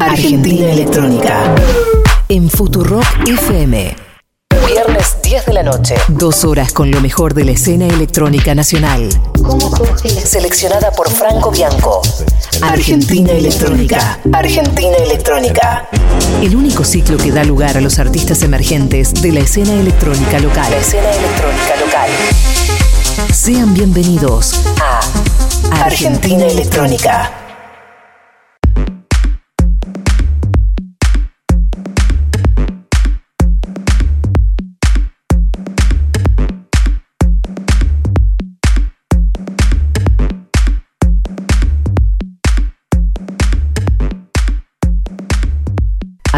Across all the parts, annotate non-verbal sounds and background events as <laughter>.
Argentina Electrónica. En Futurock FM. Viernes 10 de la noche. Dos horas con lo mejor de la escena electrónica nacional. Seleccionada por Franco Bianco. Argentina Electrónica. Argentina Electrónica. El único ciclo que da lugar a los artistas emergentes de la escena electrónica local. La escena electrónica local. Sean bienvenidos a Argentina Electrónica.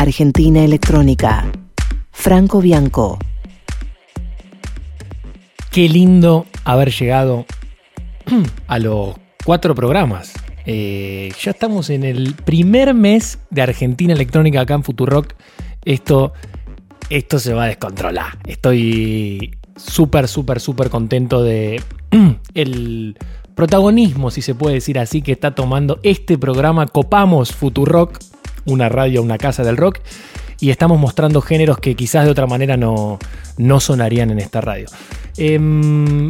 Argentina Electrónica. Franco Bianco. Qué lindo haber llegado <clears throat> a los cuatro programas. Eh, ya estamos en el primer mes de Argentina Electrónica acá en Futurock. Esto, esto se va a descontrolar. Estoy súper, súper, súper contento de <clears throat> el protagonismo, si se puede decir así, que está tomando este programa. Copamos Futurock, una radio, una casa del rock. Y estamos mostrando géneros que quizás de otra manera no, no sonarían en esta radio. Em,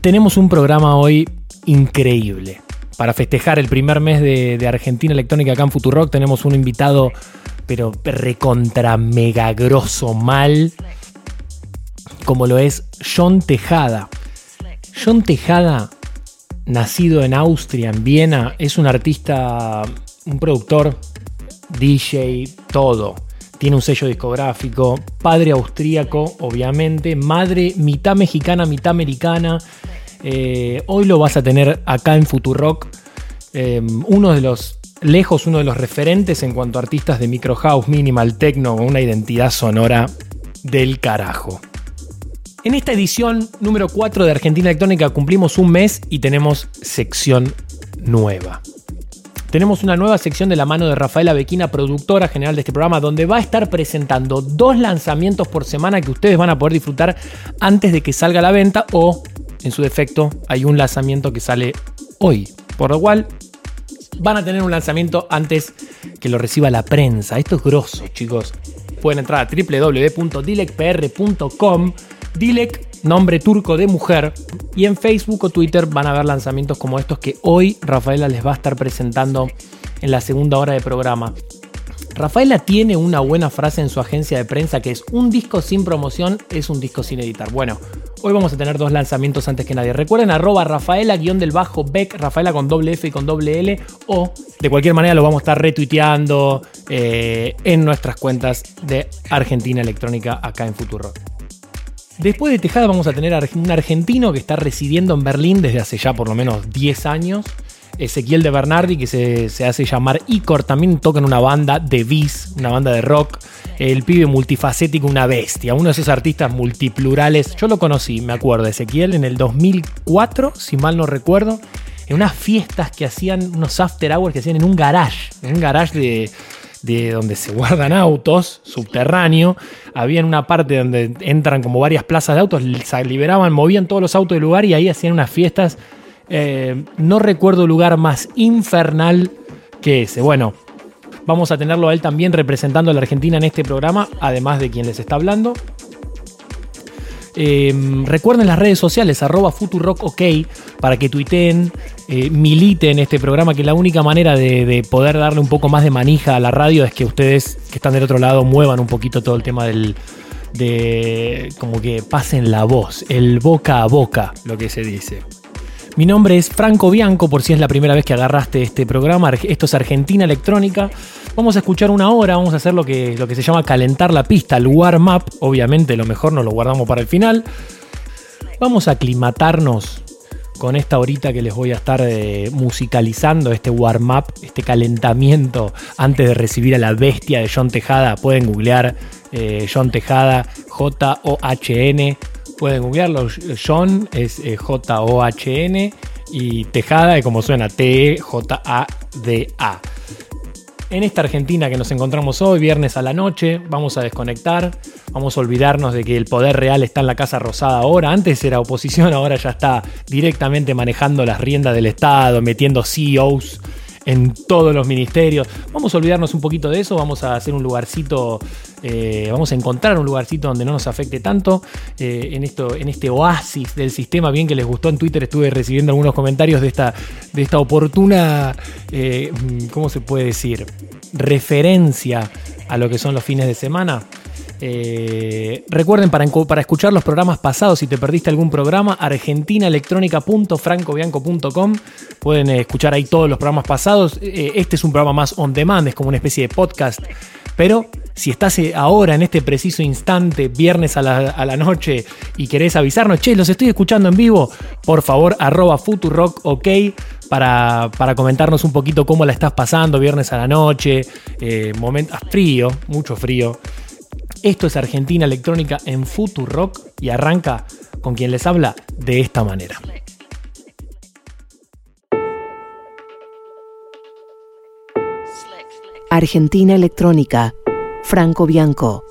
tenemos un programa hoy increíble. Para festejar el primer mes de, Argentina Electrónica acá en Futurock tenemos un invitado, pero recontra mega grosso mal, como lo es John Tejada. John Tejada, nacido en Austria, en Viena, es un artista, un productor, DJ, todo tiene un sello discográfico, padre austríaco, obviamente, madre mitad mexicana, mitad americana. Eh, hoy lo vas a tener acá en Futurock, eh, uno de los, lejos, uno de los referentes en cuanto a artistas de micro house, minimal techno, con una identidad sonora del carajo. En esta edición número 4 de Argentina Electrónica cumplimos un mes y tenemos sección nueva tenemos una nueva sección de la mano de Rafaela Bequina, productora general de este programa, donde va a estar presentando dos lanzamientos por semana que ustedes van a poder disfrutar antes de que salga a la venta o, en su defecto, hay un lanzamiento que sale hoy. Por lo cual, van a tener un lanzamiento antes que lo reciba la prensa. Esto es grosso, chicos. Pueden entrar a www.dilecpr.com. Dilek nombre turco de mujer. Y en Facebook o Twitter van a ver lanzamientos como estos que hoy Rafaela les va a estar presentando en la segunda hora de programa. Rafaela tiene una buena frase en su agencia de prensa que es un disco sin promoción es un disco sin editar. Bueno, hoy vamos a tener dos lanzamientos antes que nadie. Recuerden arroba Rafaela guion del bajo Beck, Rafaela con doble F y con doble L o de cualquier manera lo vamos a estar retuiteando eh, en nuestras cuentas de Argentina Electrónica acá en Futuro. Después de Tejada vamos a tener un argentino que está residiendo en Berlín desde hace ya por lo menos 10 años. Ezequiel de Bernardi, que se, hace llamar Icor, también toca en una banda de bis, una banda de rock. El pibe multifacético, una bestia, uno de esos artistas multiplurales. Yo lo conocí, me acuerdo, Ezequiel, en el 2004, si mal no recuerdo, en unas fiestas que hacían, unos after hours que hacían en un garage, en un garage de, de donde se guardan autos, subterráneo. Había una parte donde entran como varias plazas de autos, se liberaban, movían todos los autos del lugar y ahí hacían unas fiestas. Eh, no recuerdo lugar más infernal que ese. Bueno, vamos a tenerlo a él también representando a la Argentina en este programa, además de quien les está hablando. Em, recuerden las redes sociales, arroba Futurock para que tuiteen, eh, militen este programa, que la única manera de, poder darle un poco más de manija a la radio es que ustedes que están del otro lado muevan un poquito todo el tema del, de como que pasen la voz, el boca a boca, lo que se dice. Mi nombre es Franco Bianco, por si es la primera vez que agarraste este programa. Esto es Argentina Electrónica. Vamos a escuchar una hora, vamos a hacer lo que, lo que se llama calentar la pista, el warm-up. Obviamente lo mejor nos lo guardamos para el final. Vamos a aclimatarnos con esta horita que les voy a estar eh, musicalizando, este warm-up, este calentamiento antes de recibir a la bestia de John Tejada. Pueden googlear eh, John Tejada, J-O-H-N Pueden googlearlo. John es eh, J-O-H-N y Tejada es como suena T-J-A-D-A. En esta Argentina que nos encontramos hoy, viernes a la noche, vamos a desconectar, vamos a olvidarnos de que el poder real está en la Casa Rosada ahora. Antes era oposición, ahora ya está directamente manejando las riendas del Estado, metiendo CEOs en todos los ministerios. Vamos a olvidarnos un poquito de eso, vamos a hacer un lugarcito, eh, vamos a encontrar un lugarcito donde no nos afecte tanto eh, en, esto, en este oasis del sistema. Bien que les gustó en Twitter, estuve recibiendo algunos comentarios de esta, de esta oportuna, eh, ¿cómo se puede decir? Referencia a lo que son los fines de semana. Eh, recuerden para, escuchar los programas pasados, si te perdiste algún programa, argentinaelectrónica.francobianco.com. Pueden eh, escuchar ahí todos los programas pasados. Eh, este es un programa más on demand, es como una especie de podcast. Pero si estás ahora en este preciso instante, viernes a la, noche, y querés avisarnos, che, los estoy escuchando en vivo, por favor, arroba Futurock, ok. Para, para, comentarnos un poquito cómo la estás pasando viernes a la noche, momento, frío, mucho frío. Esto es Argentina Electrónica en Rock y arranca con quien les habla de esta manera. Argentina Electrónica, Franco Bianco.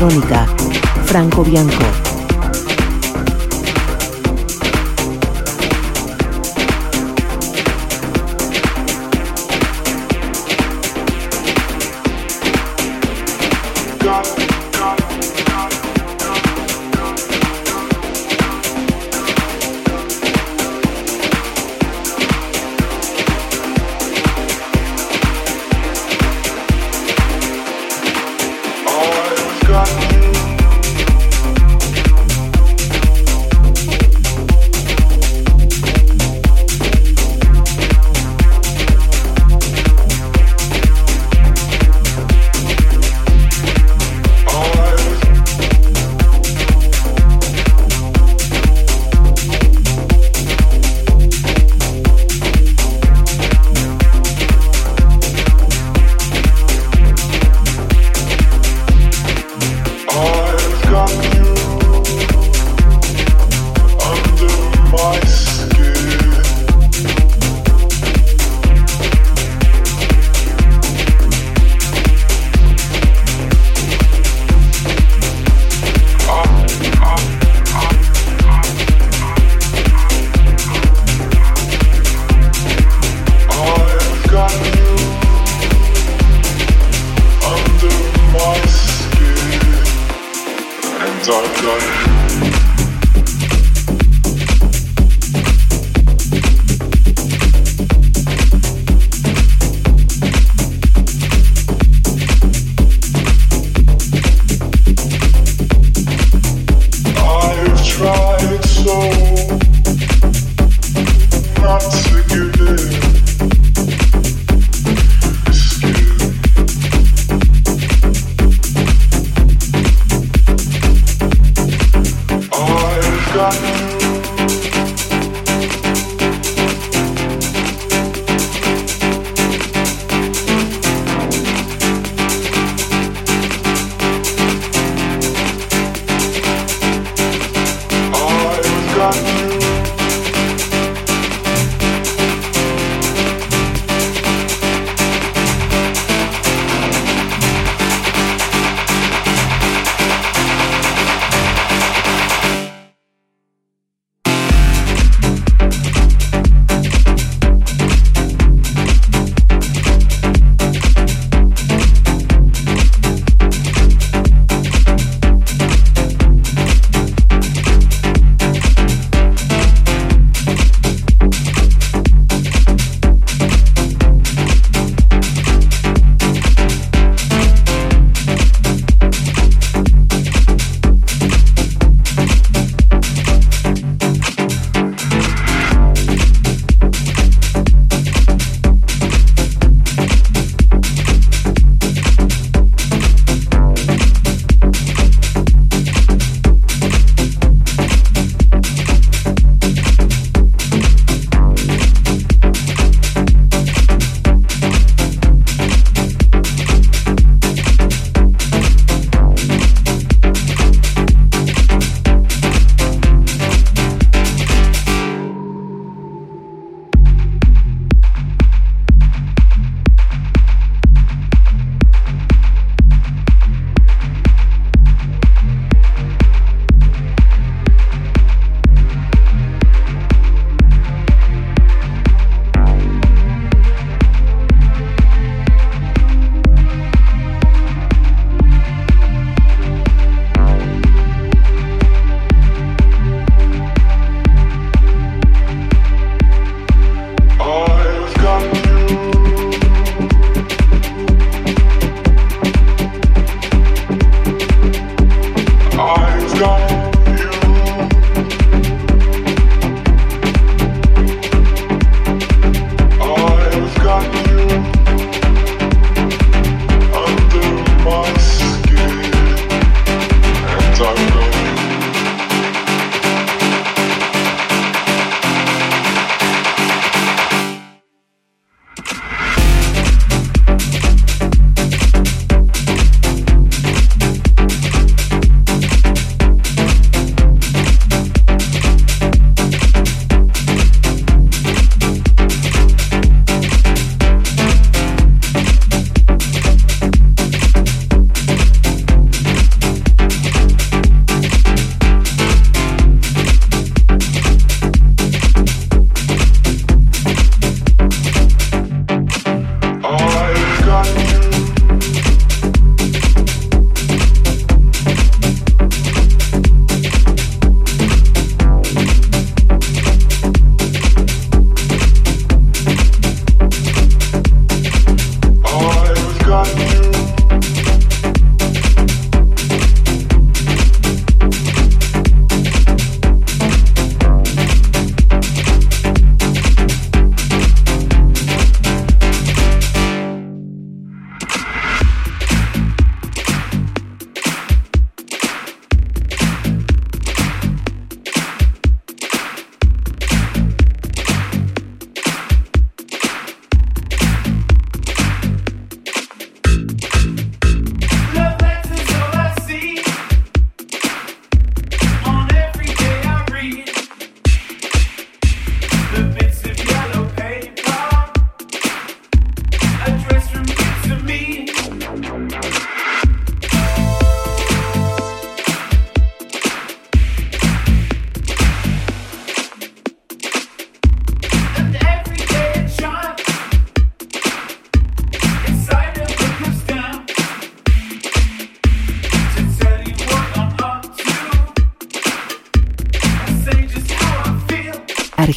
Electrónica,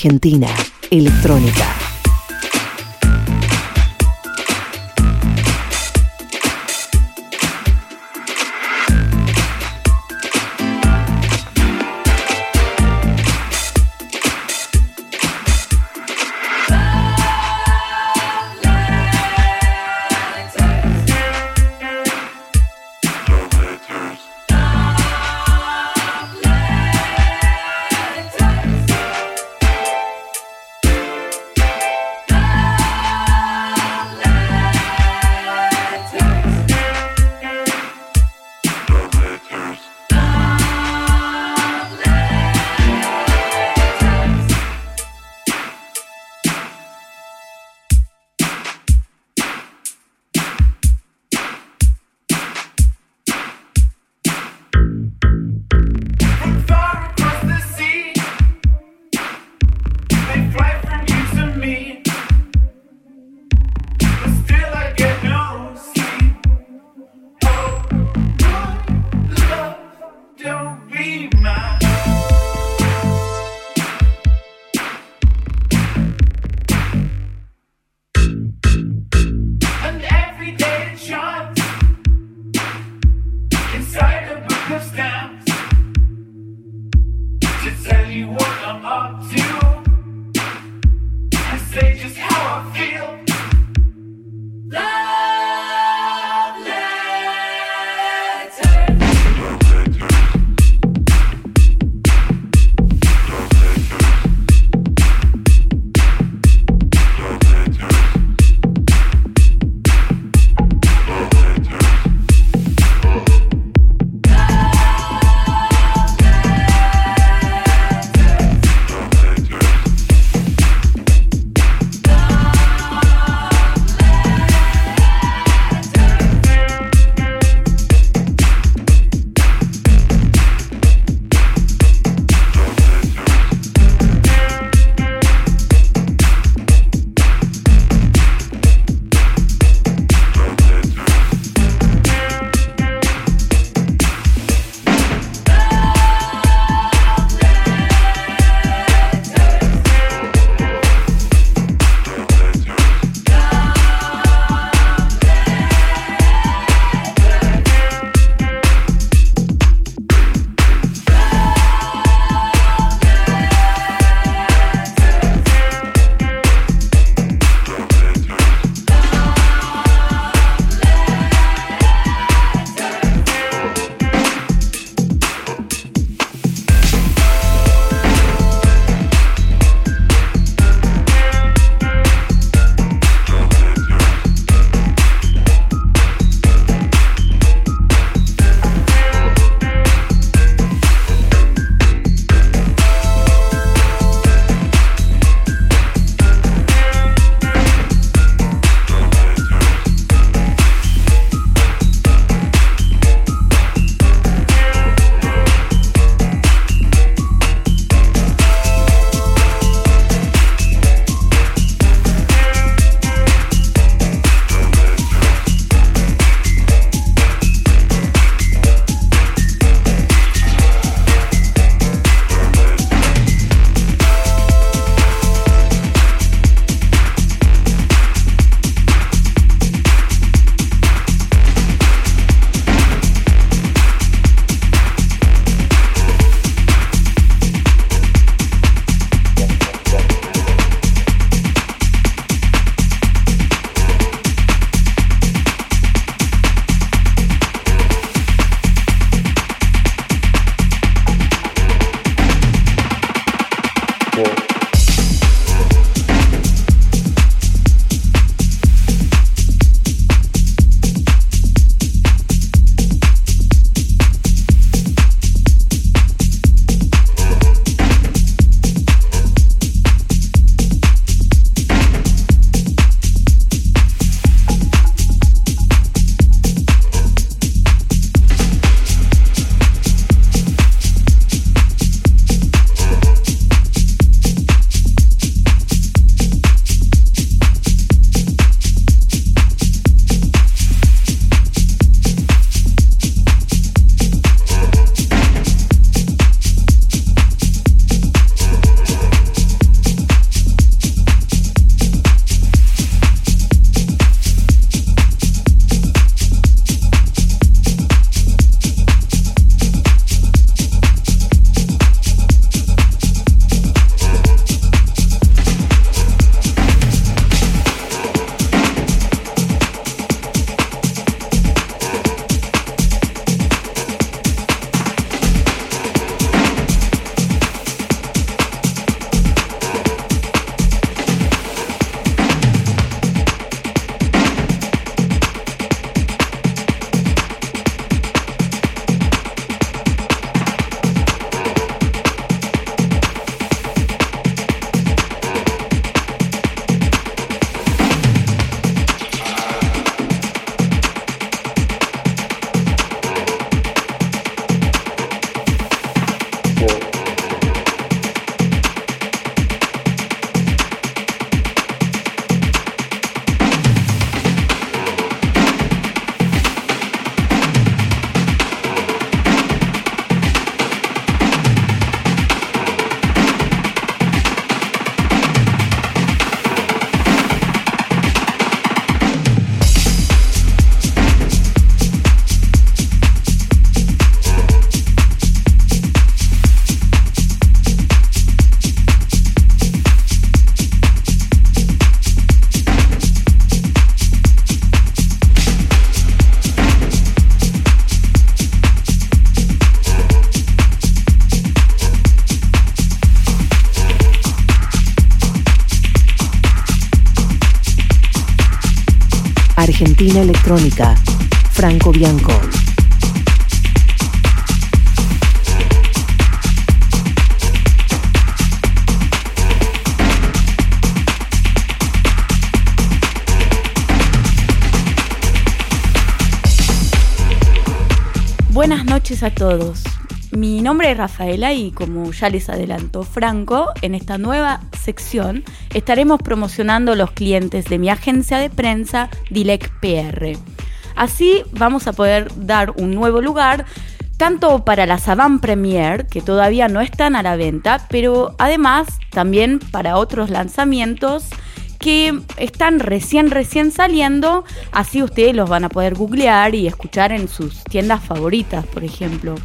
Argentina Electrónica, Franco Bianco. Buenas noches a todos. Mi nombre es Rafaela y como ya les adelantó Franco, en esta nueva sección estaremos promocionando los clientes de mi agencia de prensa Dilec PR. Así vamos a poder dar un nuevo lugar tanto para la Saban Premier, que todavía no están a la venta, pero además también para otros lanzamientos que están recién, recién saliendo, así ustedes los van a poder googlear y escuchar en sus tiendas favoritas, por ejemplo.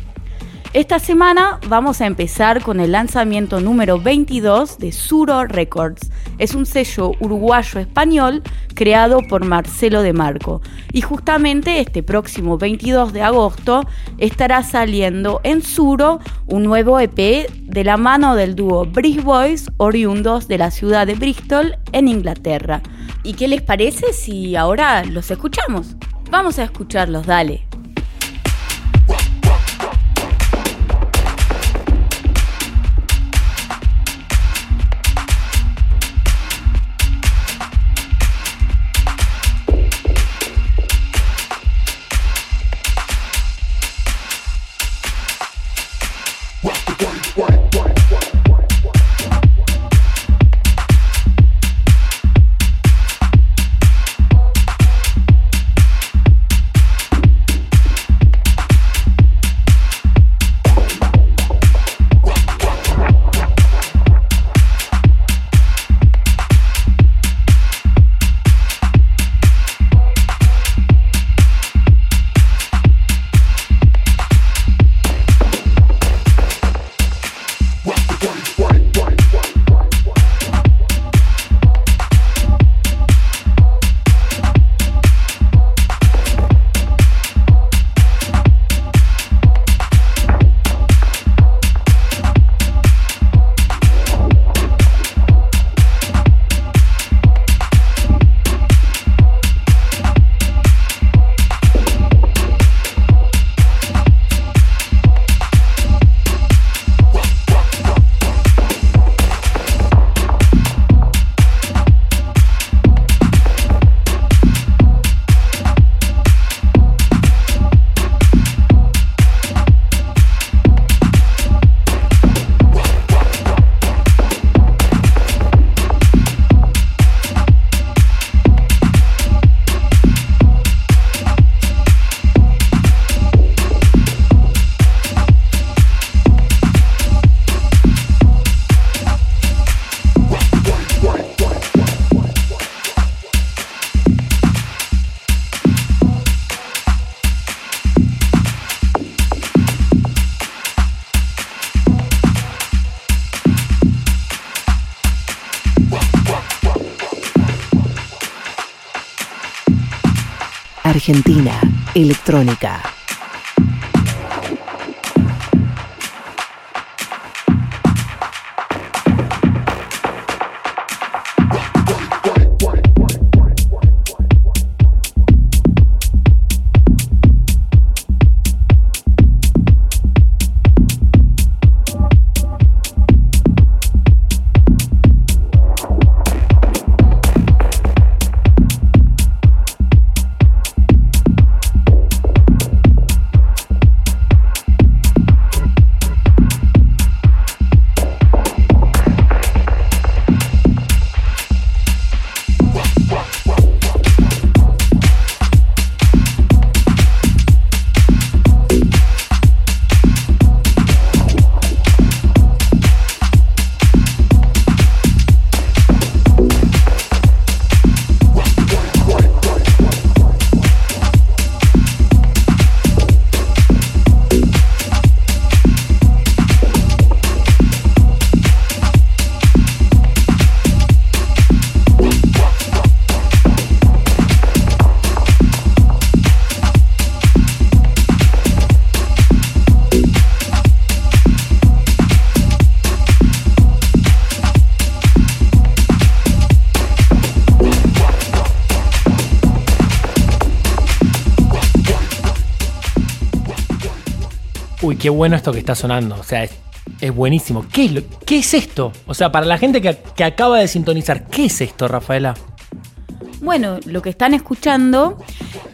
Esta semana vamos a empezar con el lanzamiento número 22 de Suro Records. Es un sello uruguayo-español creado por Marcelo de Marco. Y justamente este próximo 22 de agosto estará saliendo en Suro un nuevo EP de la mano del dúo Bridge Boys, oriundos de la ciudad de Bristol, en Inglaterra. ¿Y qué les parece si ahora los escuchamos? Vamos a escucharlos, dale. Qué bueno esto que está sonando. O sea, es, es buenísimo. ¿Qué es, lo- ¿Qué es esto? O sea, para la gente que, que acaba de sintonizar, ¿qué es esto, Rafaela? Bueno, lo que están escuchando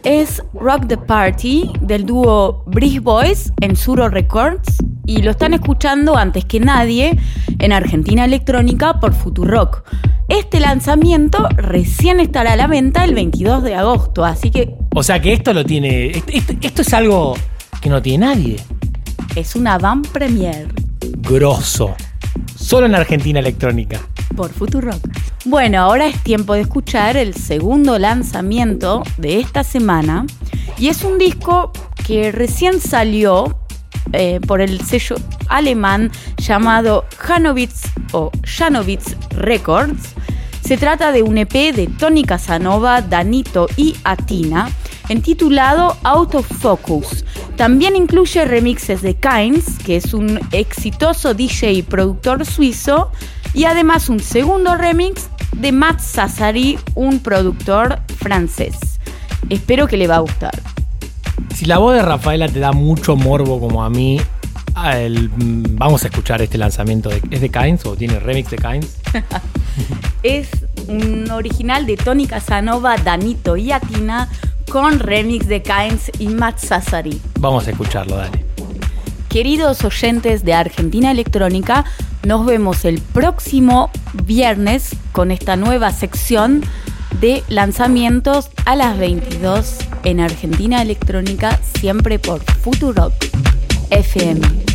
es Rock the Party del dúo Bridge Boys en Suro Records y lo están escuchando antes que nadie en Argentina Electrónica por Futurock. Este lanzamiento recién estará a la venta el 22 de agosto, así que O sea, que esto lo tiene. est- est- Esto, es algo que no tiene nadie. Es una van premier Grosso. Solo en Argentina Electrónica. por Futurock. Bueno, ahora es tiempo de escuchar el segundo lanzamiento de esta semana y es un disco que recién salió eh, por el sello alemán llamado Janowitz o Janowitz Records. Se trata de un EP de Tony Casanova, Danito y Atina, intitulado Out of Focus. También incluye remixes de Kynes, que es un exitoso DJ y productor suizo, y además un segundo remix de Matt Sassari, un productor francés. Espero que le va a gustar. Si la voz de Rafaela te da mucho morbo como a mí, el- vamos a escuchar este lanzamiento. De, ¿Es de Kynes o tiene remix de Kynes? <laughs> Es un original de Tony Casanova, Danito y Atina con remix de Kynes y Matt Sassari. Vamos a escucharlo, dale. Queridos oyentes de Argentina Electrónica, nos vemos el próximo viernes con esta nueva sección de lanzamientos a las 22 en Argentina Electrónica, siempre por Futurock FM.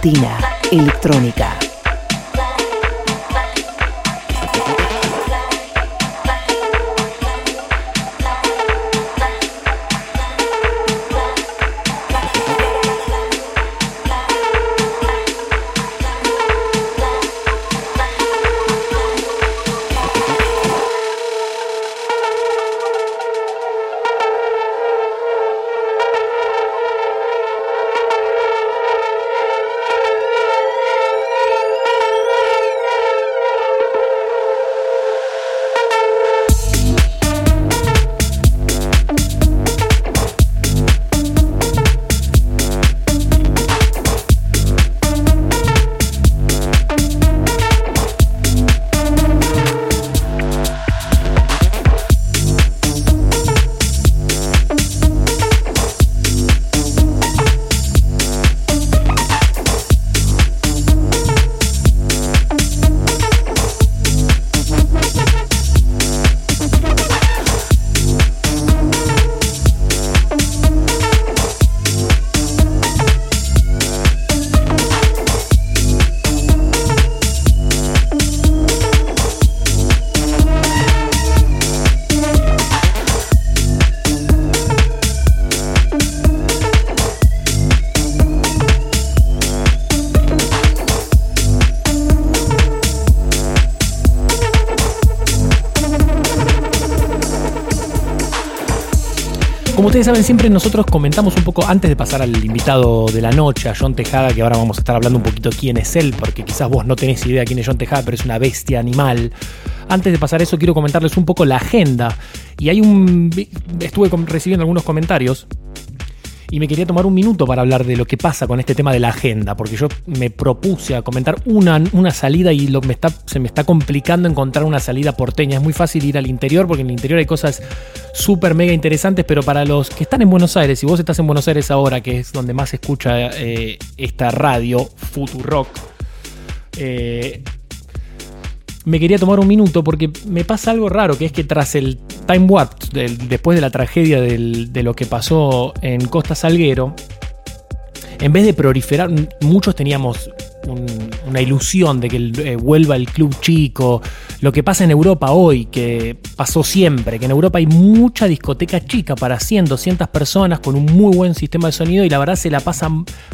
Argentina Electrónica. Ustedes saben, siempre nosotros comentamos un poco antes de pasar al invitado de la noche, a John Tejada, que ahora vamos a estar hablando un poquito quién es él, porque quizás vos no tenés idea quién es John Tejada, pero es una bestia animal. Antes de pasar eso, quiero comentarles un poco la agenda. Y hay un. Estuve recibiendo algunos comentarios y me quería tomar un minuto para hablar de lo que pasa con este tema de la agenda, porque yo me propuse a comentar una, una salida y lo, me está, se me está complicando encontrar una salida porteña. Es muy fácil ir al interior, porque en el interior hay cosas súper mega interesantes, pero para los que están en Buenos Aires, si vos estás en Buenos Aires ahora, que es donde más se escucha eh, esta radio, Futurock, eh, me quería tomar un minuto porque me pasa algo raro, que es que tras el time warp, después de la tragedia de lo que pasó en Costa Salguero, en vez de proliferar, muchos teníamos una ilusión de que eh, vuelva el club chico, lo que pasa en Europa hoy, que pasó siempre, que en Europa hay mucha discoteca chica para 100, 200 personas con un muy buen sistema de sonido y la verdad se la pasa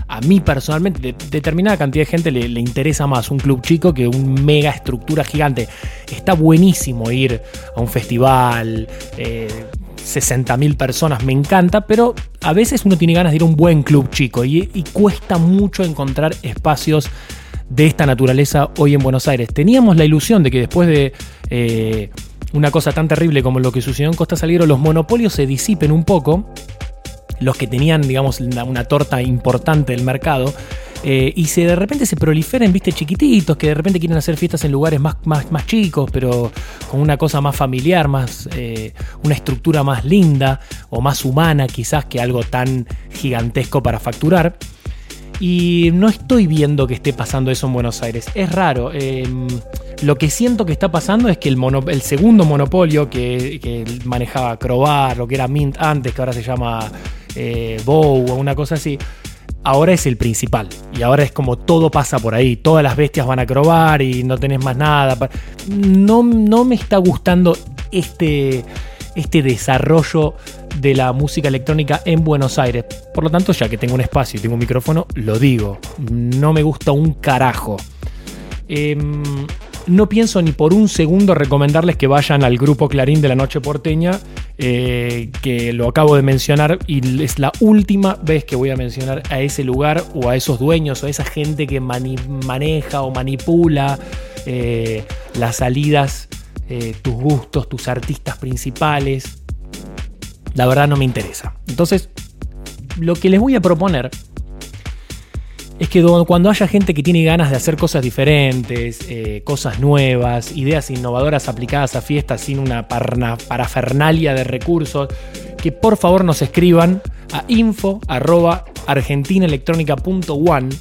a mí personalmente, de, determinada cantidad de gente le, interesa más un club chico que un mega estructura gigante. Está buenísimo ir a un festival. Eh, 60.000 personas, me encanta, pero a veces uno tiene ganas de ir a un buen club chico y, cuesta mucho encontrar espacios de esta naturaleza hoy en Buenos Aires. Teníamos la ilusión de que después de eh, una cosa tan terrible como lo que sucedió en Costa Salguero, los monopolios se disipen un poco, los que tenían, digamos, una torta importante del mercado, eh, y se de repente se proliferen, viste, chiquititos, que de repente quieren hacer fiestas en lugares más, más, más chicos, pero con una cosa más familiar, más, eh, una estructura más linda o más humana quizás que algo tan gigantesco para facturar. Y no estoy viendo que esté pasando eso en Buenos Aires. Es raro. Em, lo que siento que está pasando es que el, segundo monopolio que, que, manejaba Crobar, lo que era Mint antes, que ahora se llama eh, Bow o una cosa así, ahora es el principal. Y ahora es como todo pasa por ahí. Todas las bestias van a crobar y no tenés más nada. No, no me está gustando este, este desarrollo de la música electrónica en Buenos Aires. Por lo tanto, ya que tengo un espacio y tengo un micrófono, lo digo. No me gusta un carajo. Em, no pienso ni por un segundo recomendarles que vayan al grupo Clarín de la Noche Porteña, eh, que lo acabo de mencionar y es la última vez que voy a mencionar a ese lugar o a esos dueños o a esa gente que maneja o manipula eh, las salidas, eh, tus gustos, tus artistas principales. La verdad no me interesa. Entonces, lo que les voy a proponer es que cuando haya gente que tiene ganas de hacer cosas diferentes, eh, cosas nuevas, ideas innovadoras aplicadas a fiestas sin una parafernalia de recursos, que por favor nos escriban a info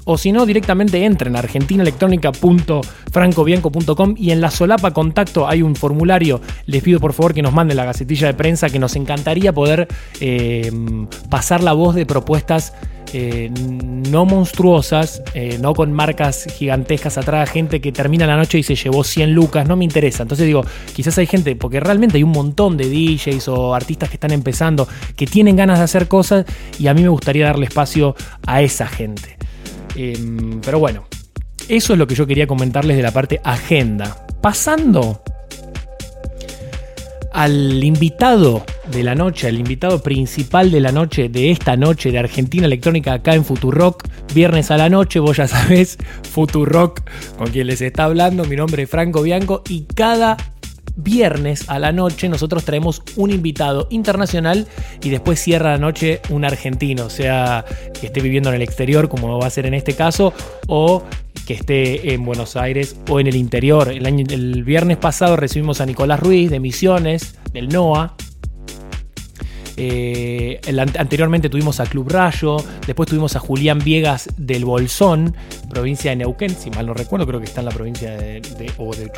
o si no directamente entren a argentinaelectrónica.francobianco.com y en la solapa contacto hay un formulario. Les pido por favor que nos manden la gacetilla de prensa que nos encantaría poder eh, pasar la voz de propuestas eh, no monstruosas, eh, no con marcas gigantescas atrás, gente que termina la noche y se llevó 100 lucas, no me interesa. Entonces digo, quizás hay gente, porque realmente hay un montón de DJs o artistas que están empezando, que tienen ganas de hacer cosas y a mí me gustaría darle espacio a esa gente. Em, pero bueno, eso es lo que yo quería comentarles de la parte agenda. Pasando al invitado de la noche, al invitado principal de la noche, de esta noche de Argentina Electrónica acá en Futurock, viernes a la noche, vos ya <laughs> sabés, Futurock, con quien les está hablando, mi nombre es Franco Bianco y cada viernes a la noche nosotros traemos un invitado internacional y después cierra la noche un argentino, sea que esté viviendo en el exterior como va a ser en este caso o que esté en Buenos Aires o en el interior. El, año, el viernes pasado recibimos a Nicolás Ruiz de Misiones, del NOA, eh, anteriormente tuvimos a Club Rayo, después tuvimos a Julián Viegas del Bolsón, provincia de Neuquén, si mal no recuerdo, creo que está en la provincia de. o de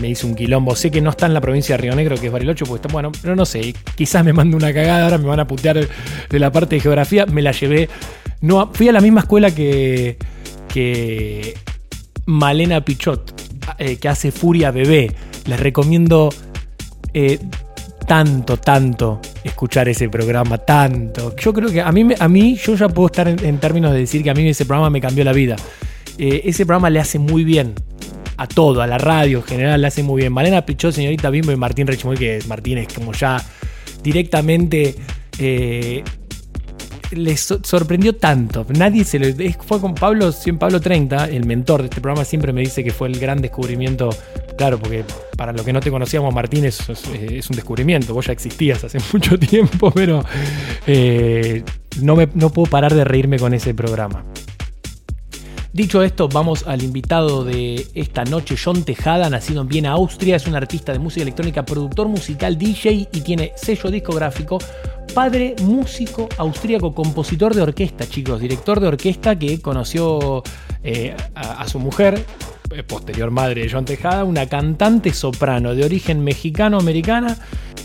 me hice un quilombo. Sé que no está en la provincia de Río Negro, que es Bariloche, porque está. Bueno, pero no sé, quizás me mando una cagada, ahora me van a putear de la parte de geografía. Me la llevé. No, fui a la misma escuela que. Que Malena Pichot, eh, que hace Furia Bebé. Les recomiendo. Eh, tanto, tanto escuchar ese programa, tanto. Yo creo que a mí, a mí yo ya puedo estar en, términos de decir que a mí ese programa me cambió la vida. Eh, ese programa le hace muy bien a todo, a la radio en general le hace muy bien. Malena Pichot, señorita Bimbo y Martín Rechimoy, que Martín es como ya directamente les sorprendió tanto. Nadie se lo. Fue con Pablo, Pablo 30, el mentor de este programa, siempre me dice que fue el gran descubrimiento. Claro, porque para los que no te conocíamos, Martín, es, un descubrimiento. Vos ya existías hace <laughs> mucho tiempo, pero eh, no, me, no puedo parar de reírme con ese programa. Dicho esto, vamos al invitado de esta noche, John Tejada, nacido en Viena, Austria. Es un artista de música electrónica, productor musical, DJ y tiene sello discográfico. Padre, músico austríaco, compositor de orquesta, chicos, director de orquesta que conoció eh, a, su mujer, posterior madre de John Tejada, una cantante soprano de origen mexicano-americana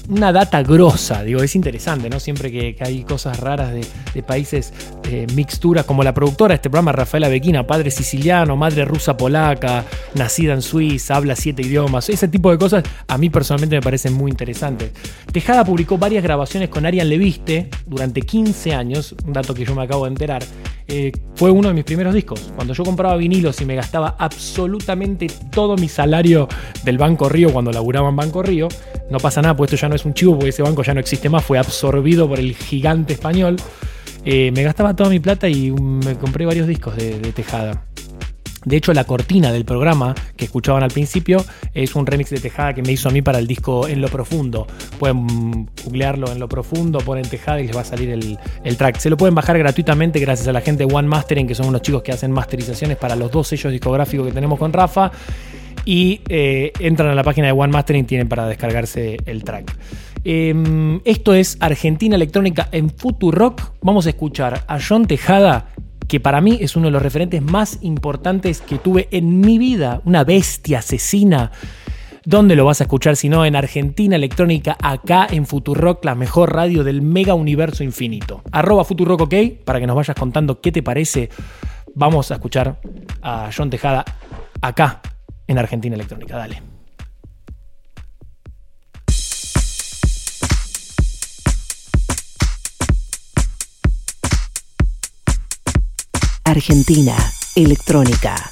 una data grosa, digo, es interesante, ¿no? Siempre que, hay cosas raras de, países, eh, mixturas, como la productora de este programa, Rafaela Bequina, padre siciliano, madre rusa polaca, nacida en Suiza, habla siete idiomas, ese tipo de cosas a mí personalmente me parecen muy interesantes. Tejada publicó varias grabaciones con Arian Leviste durante 15 años, un dato que yo me acabo de enterar, eh, fue uno de mis primeros discos. Cuando yo compraba vinilos y me gastaba absolutamente todo mi salario del Banco Río cuando laburaba en Banco Río, no pasa nada, pues esto ya no es un chivo porque ese banco ya no existe más, fue absorbido por el gigante español. Eh, me gastaba toda mi plata y me compré varios discos de Tejada. De hecho, la cortina del programa que escuchaban al principio es un remix de Tejada que me hizo a mí para el disco En lo Profundo. Pueden googlearlo en lo profundo, ponen Tejada y les va a salir el, track. Se lo pueden bajar gratuitamente gracias a la gente de One Mastering, que son unos chicos que hacen masterizaciones para los dos sellos discográficos que tenemos con Rafa. Y eh, entran a la página de One Mastering, tienen para descargarse el track. Em, esto es Argentina Electrónica en Futurock. Vamos a escuchar a John Tejada que para mí es uno de los referentes más importantes que tuve en mi vida, una bestia asesina. ¿Dónde lo vas a escuchar si no en Argentina Electrónica, acá en Futurock, la mejor radio del mega universo infinito? Arroba Futurock, ok, para que nos vayas contando qué te parece. Vamos a escuchar a John Tejada acá en Argentina Electrónica. Dale. Argentina, electrónica.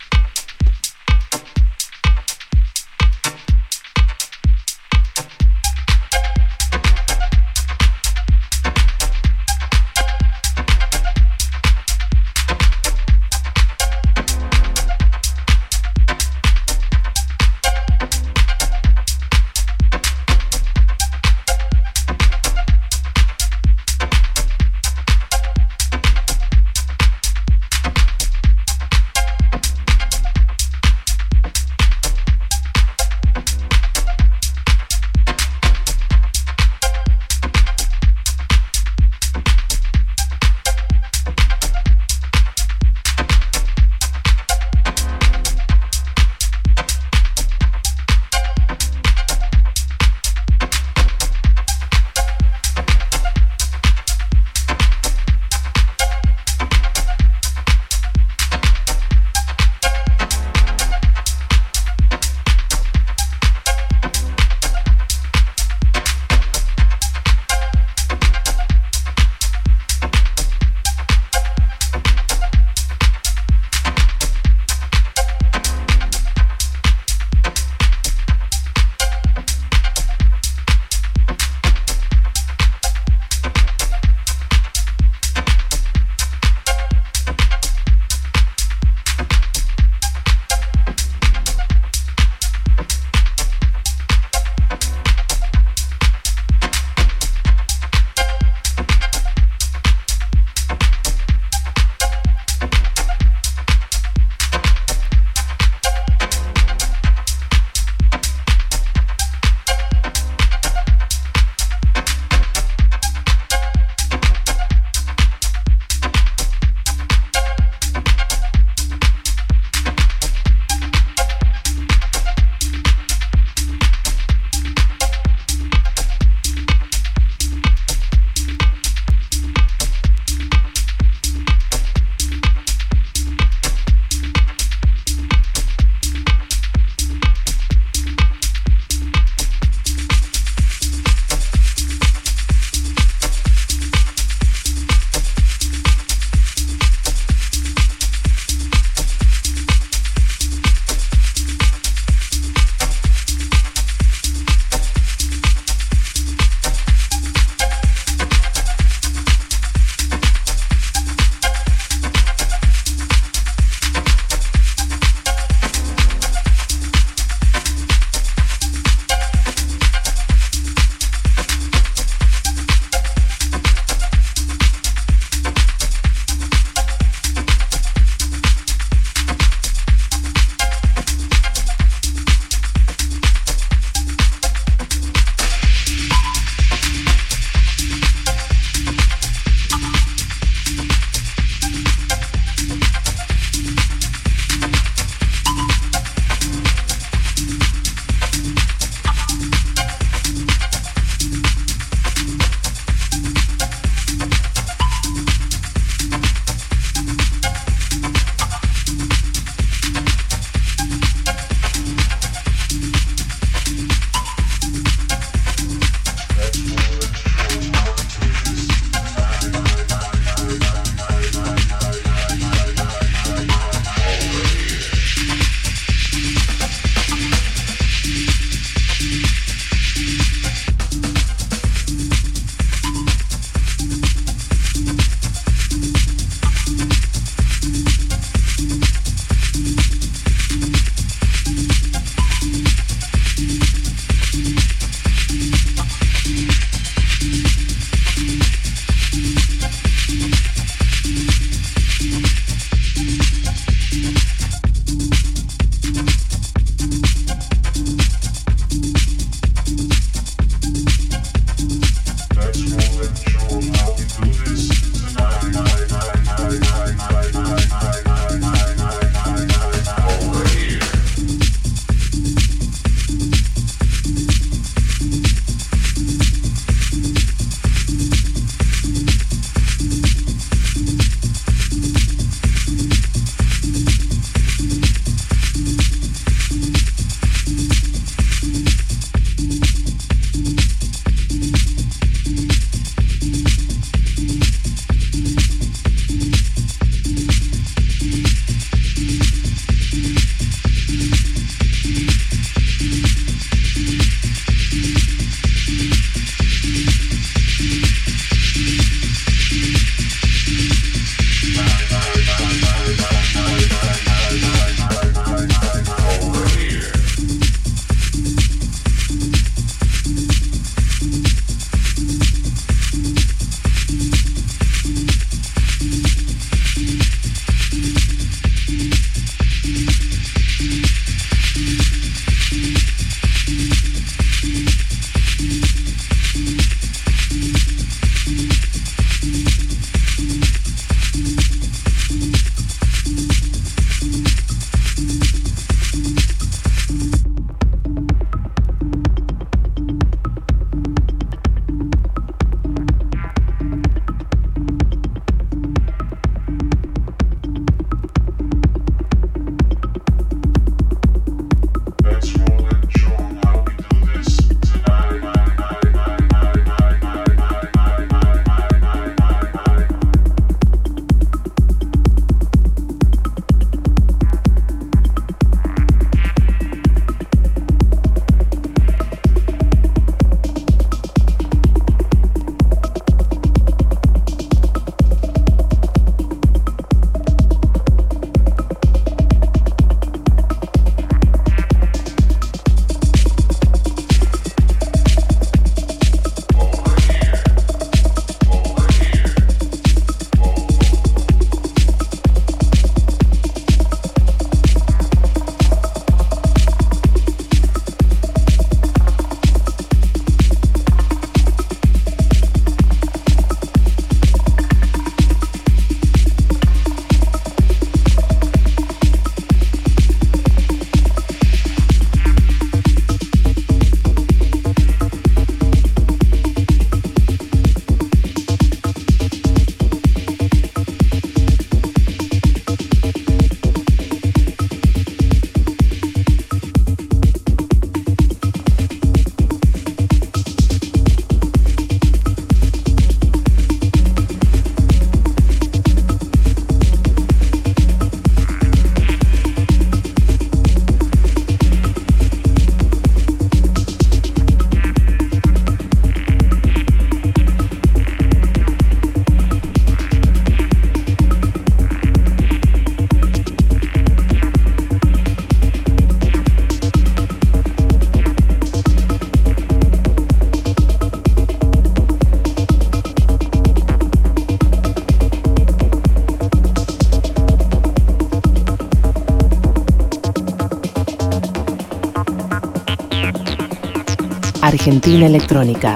Argentina Electrónica.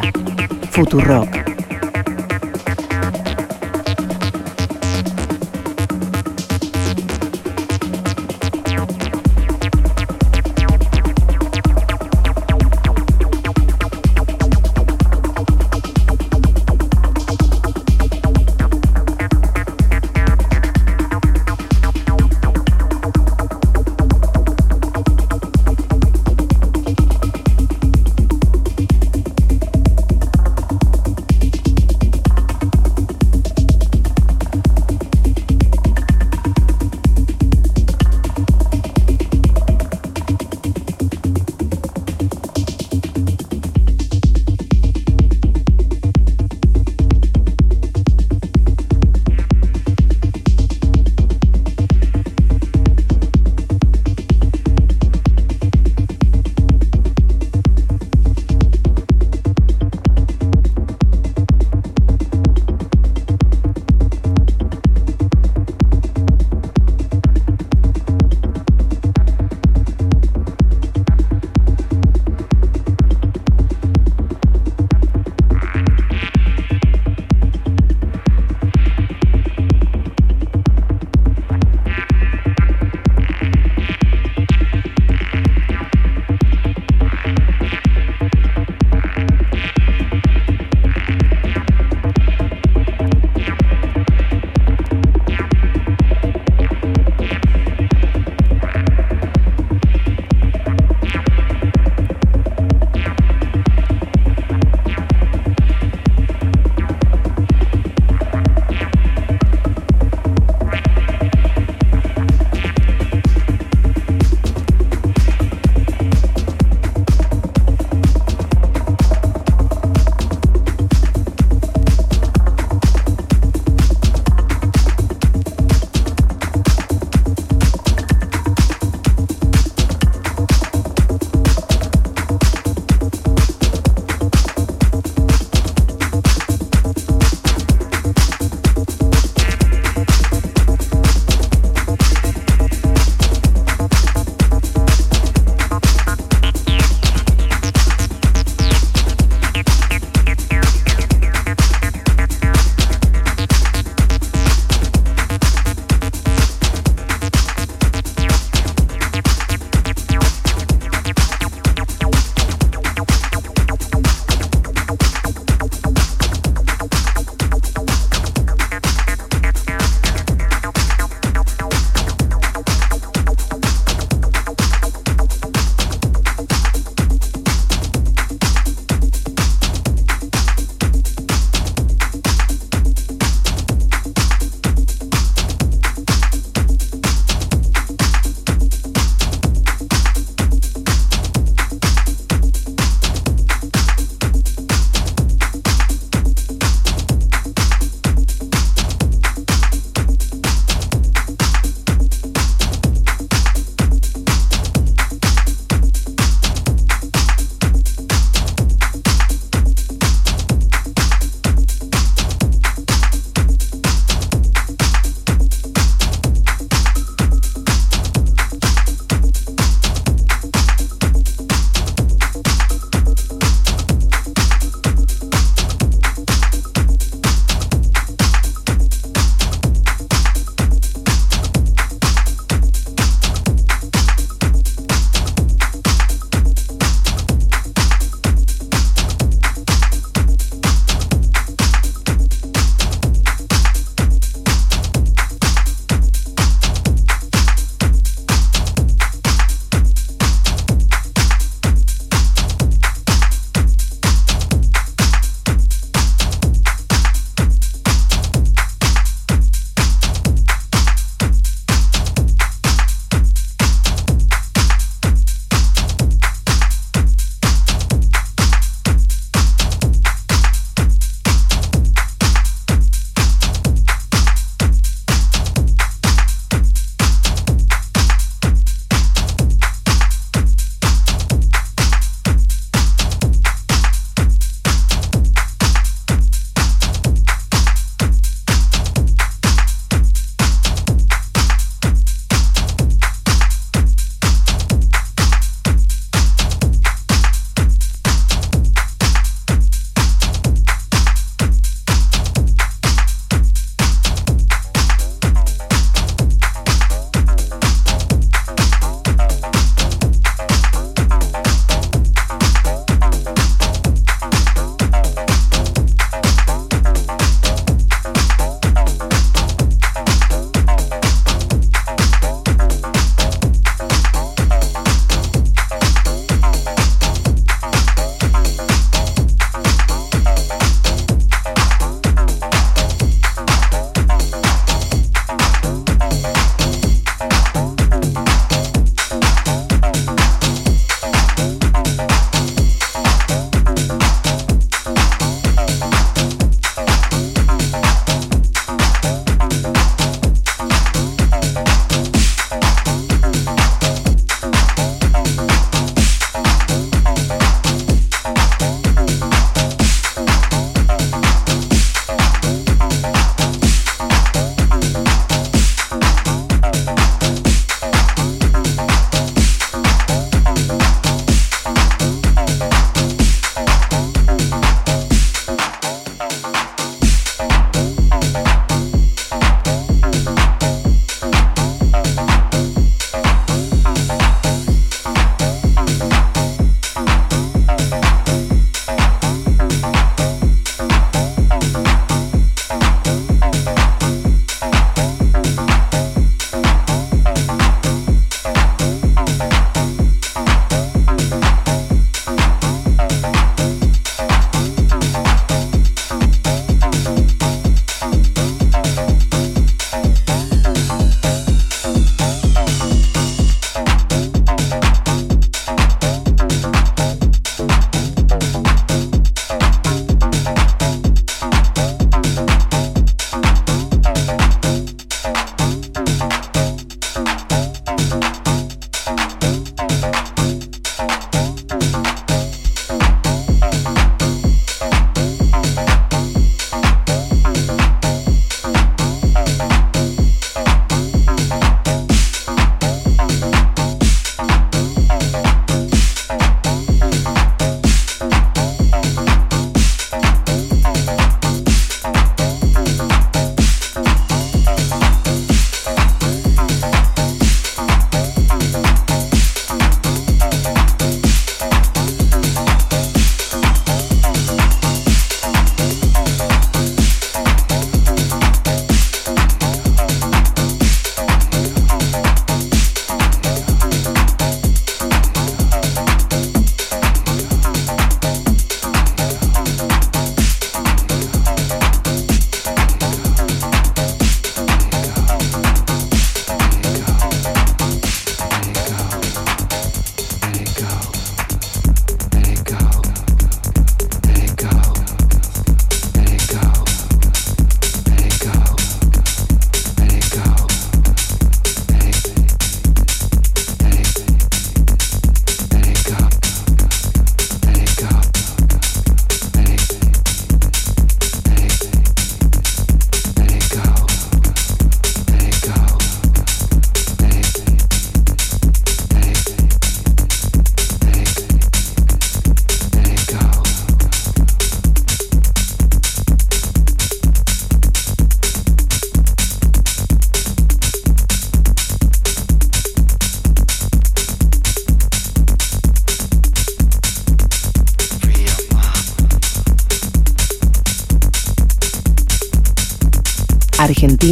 Futurock.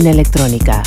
Electrónica.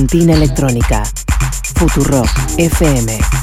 Argentina Electrónica. Futurock FM.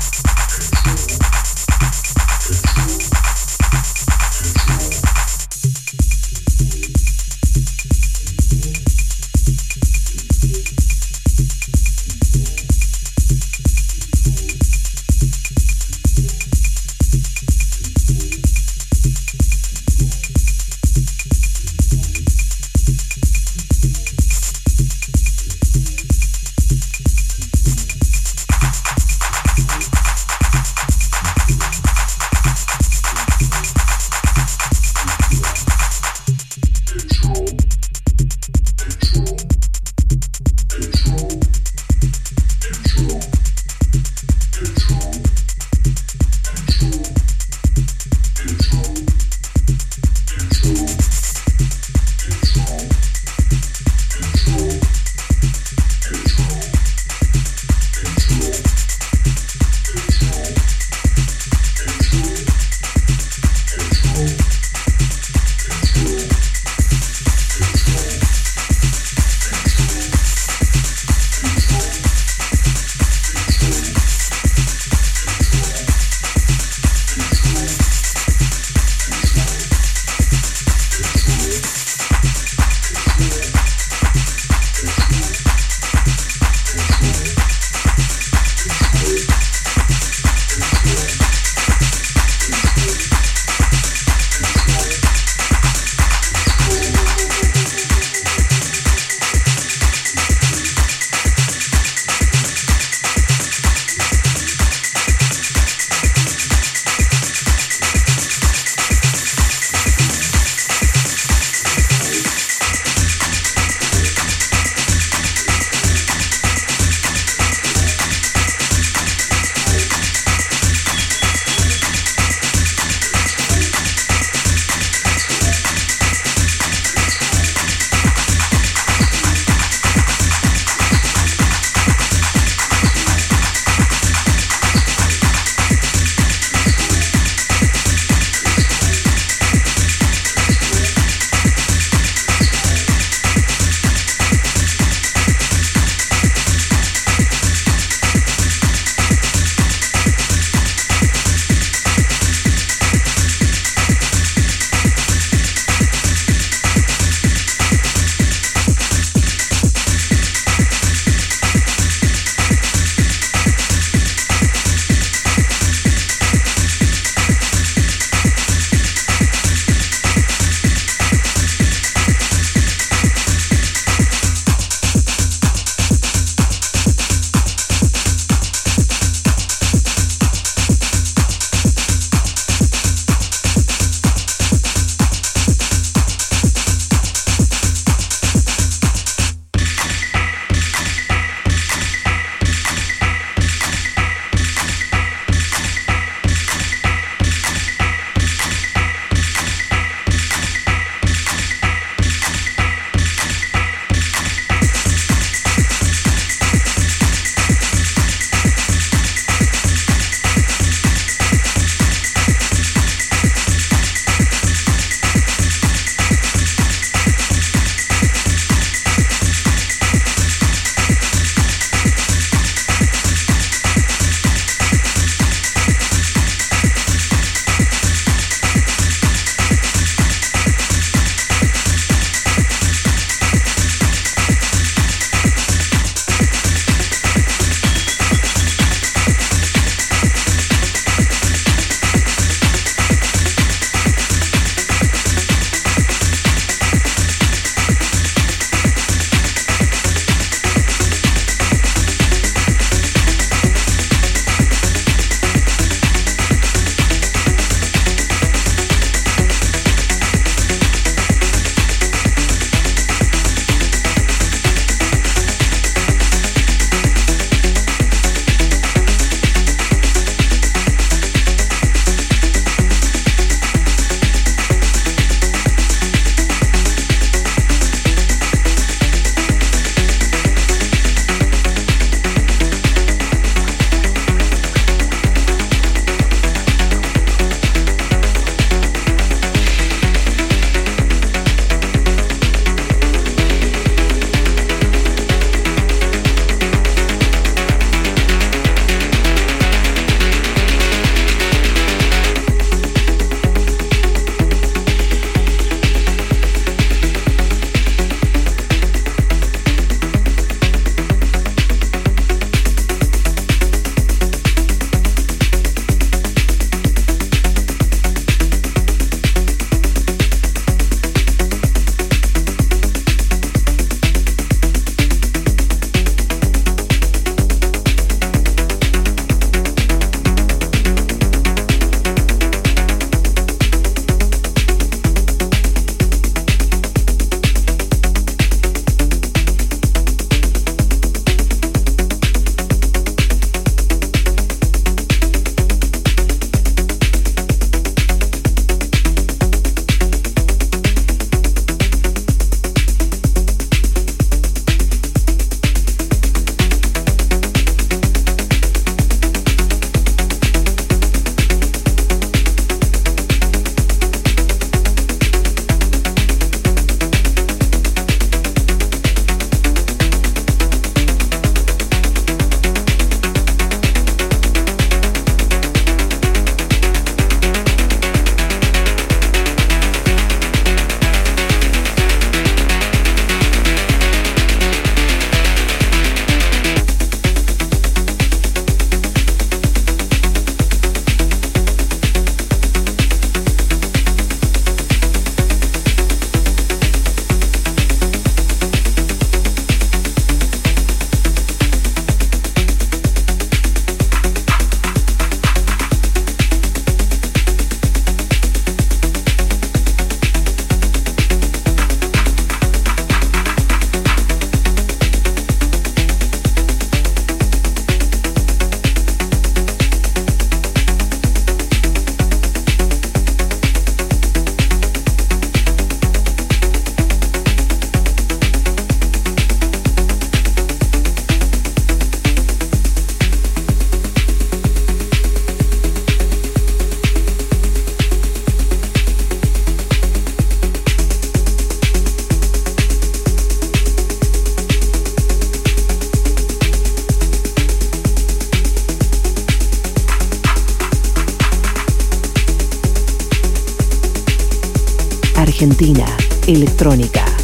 Argentina Electrónica.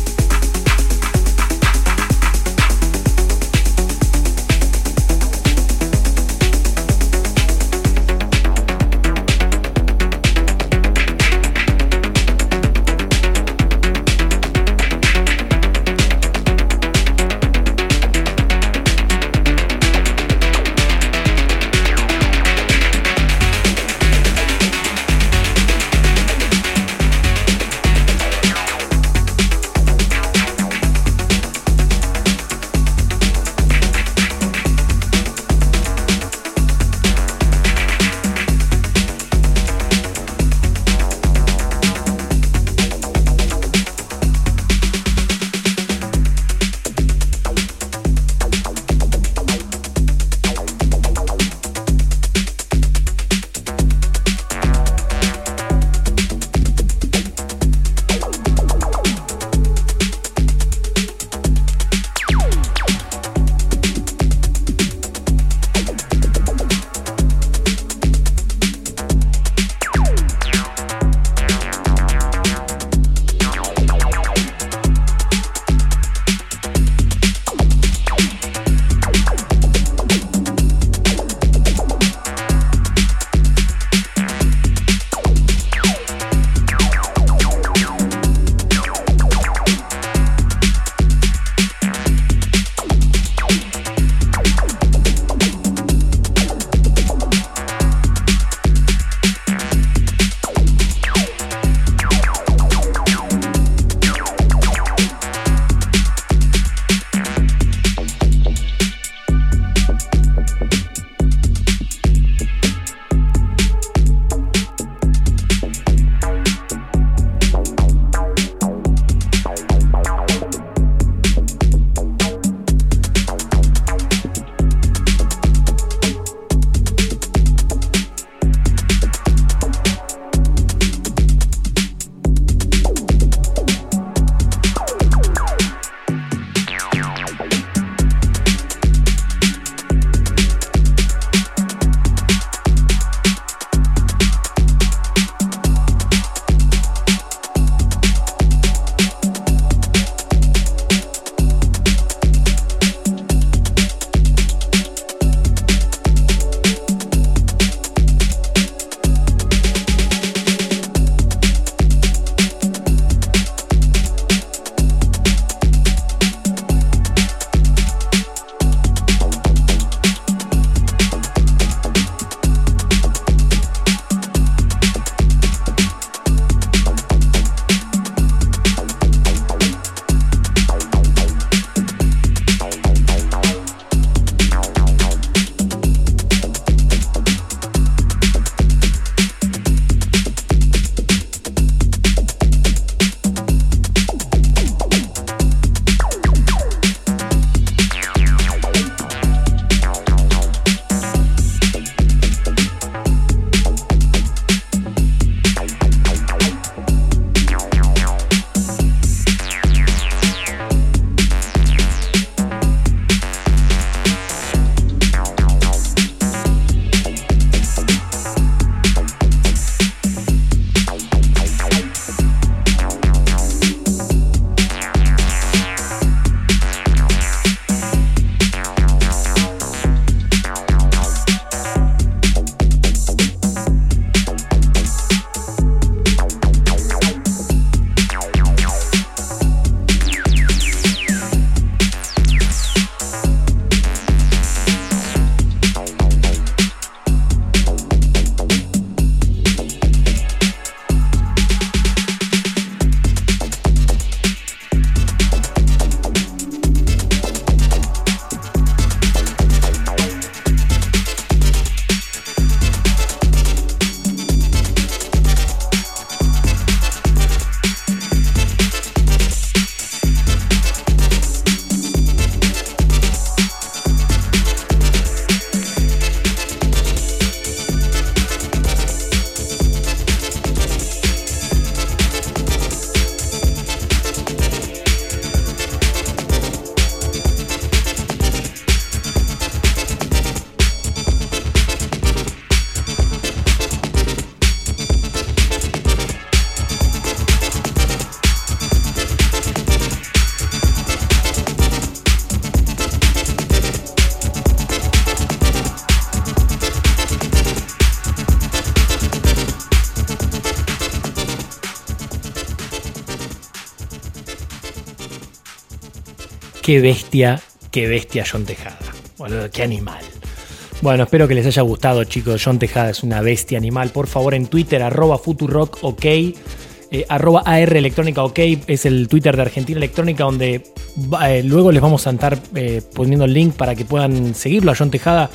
Qué bestia, qué bestia John Tejada. Qué animal. Bueno, espero que les haya gustado, chicos. John Tejada es una bestia animal. Por favor, en Twitter, arroba Futurock, ok. Eh, arroba AR Electrónica OK es el Twitter de Argentina Electrónica, donde eh, luego les vamos a estar eh, poniendo el link para que puedan seguirlo a John Tejada.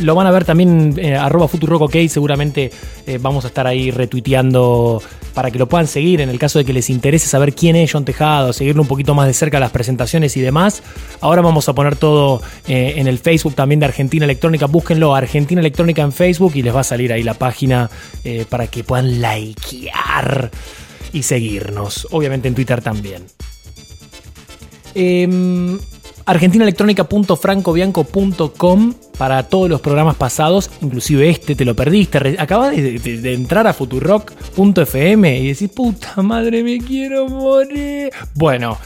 Lo van a ver también arroba Futurock OK, seguramente vamos a estar ahí retuiteando para que lo puedan seguir en el caso de que les interese saber quién es John Tejado, seguirlo un poquito más de cerca las presentaciones y demás. Ahora vamos a poner todo en el Facebook también de Argentina Electrónica. Búsquenlo Argentina Electrónica en Facebook y les va a salir ahí la página para que puedan likear y seguirnos. Obviamente en Twitter también. Eh, argentinaelectrónica.francobianco.com para todos los programas pasados, inclusive este te lo perdiste. Acabas de, entrar a futurock.fm y decís, puta madre, me quiero morir. Bueno,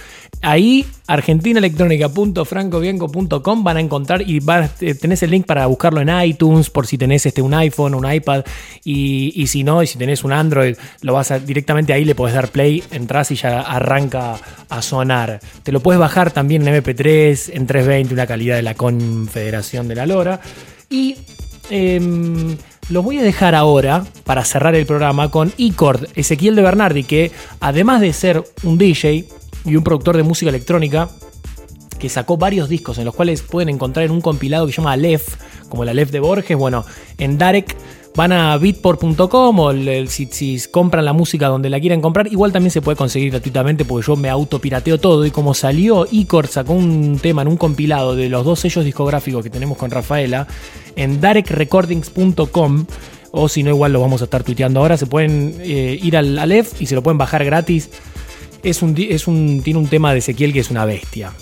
Ahí, argentinaelectrónica.francobianco.com van a encontrar y eh, tenés el link para buscarlo en iTunes por si tenés este, un iPhone, un iPad y, si no, y si tenés un Android, lo vas a, directamente ahí le podés dar play, entras y ya arranca a sonar. Te lo puedes bajar también en MP3, en 320, una calidad de la Confederación de la Lora. Y em, los voy a dejar ahora para cerrar el programa con Icord, Ezequiel de Bernardi, que además de ser un DJ, y un productor de música electrónica que sacó varios discos en los cuales pueden encontrar en un compilado que se llama Aleph, como la Aleph de Borges. Bueno, en Darek van a beatport.com o si, compran la música donde la quieran comprar, igual también se puede conseguir gratuitamente porque yo me autopirateo todo y como salió Icor sacó un tema en un compilado de los dos sellos discográficos que tenemos con Rafaela en darekrecordings.com o si no igual lo vamos a estar tuiteando ahora, se pueden eh, ir al Aleph y se lo pueden bajar gratis es un, tiene un tema de Ezequiel que es una bestia.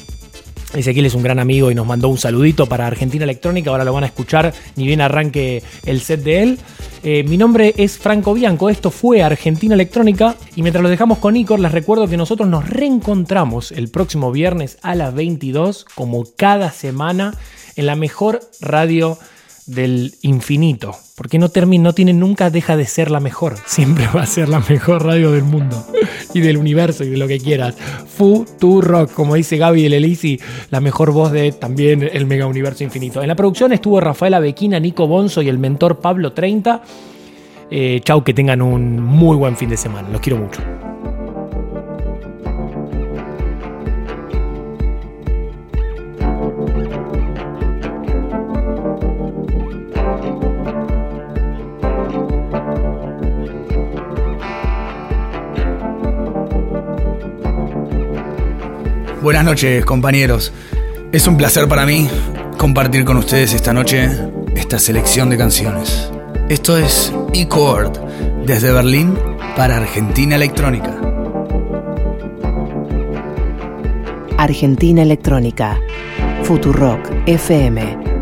Ezequiel es un gran amigo y nos mandó un saludito para Argentina Electrónica. Ahora lo van a escuchar, ni bien arranque el set de él. Eh, mi nombre es Franco Bianco, esto fue Argentina Electrónica. Y mientras lo dejamos con Icor, les recuerdo que nosotros nos reencontramos el próximo viernes a las 22, como cada semana, en la mejor radio del infinito. Porque no termina, no tiene, nunca deja de ser la mejor. <laughs> Siempre va a ser la mejor radio del mundo. <laughs> Y del universo y de lo que quieras. Rock, como dice Gaby del Elisi, la mejor voz de también el mega universo infinito. En la producción estuvo Rafaela Bequina, Nico Bonzo y el mentor Pablo 30. Eh, chau, que tengan un muy buen fin de semana. Los quiero mucho. Buenas noches, compañeros. Es un placer para mí compartir con ustedes esta noche esta selección de canciones. Esto es E-Chord desde Berlín para Argentina Electrónica. Argentina Electrónica. Futurock FM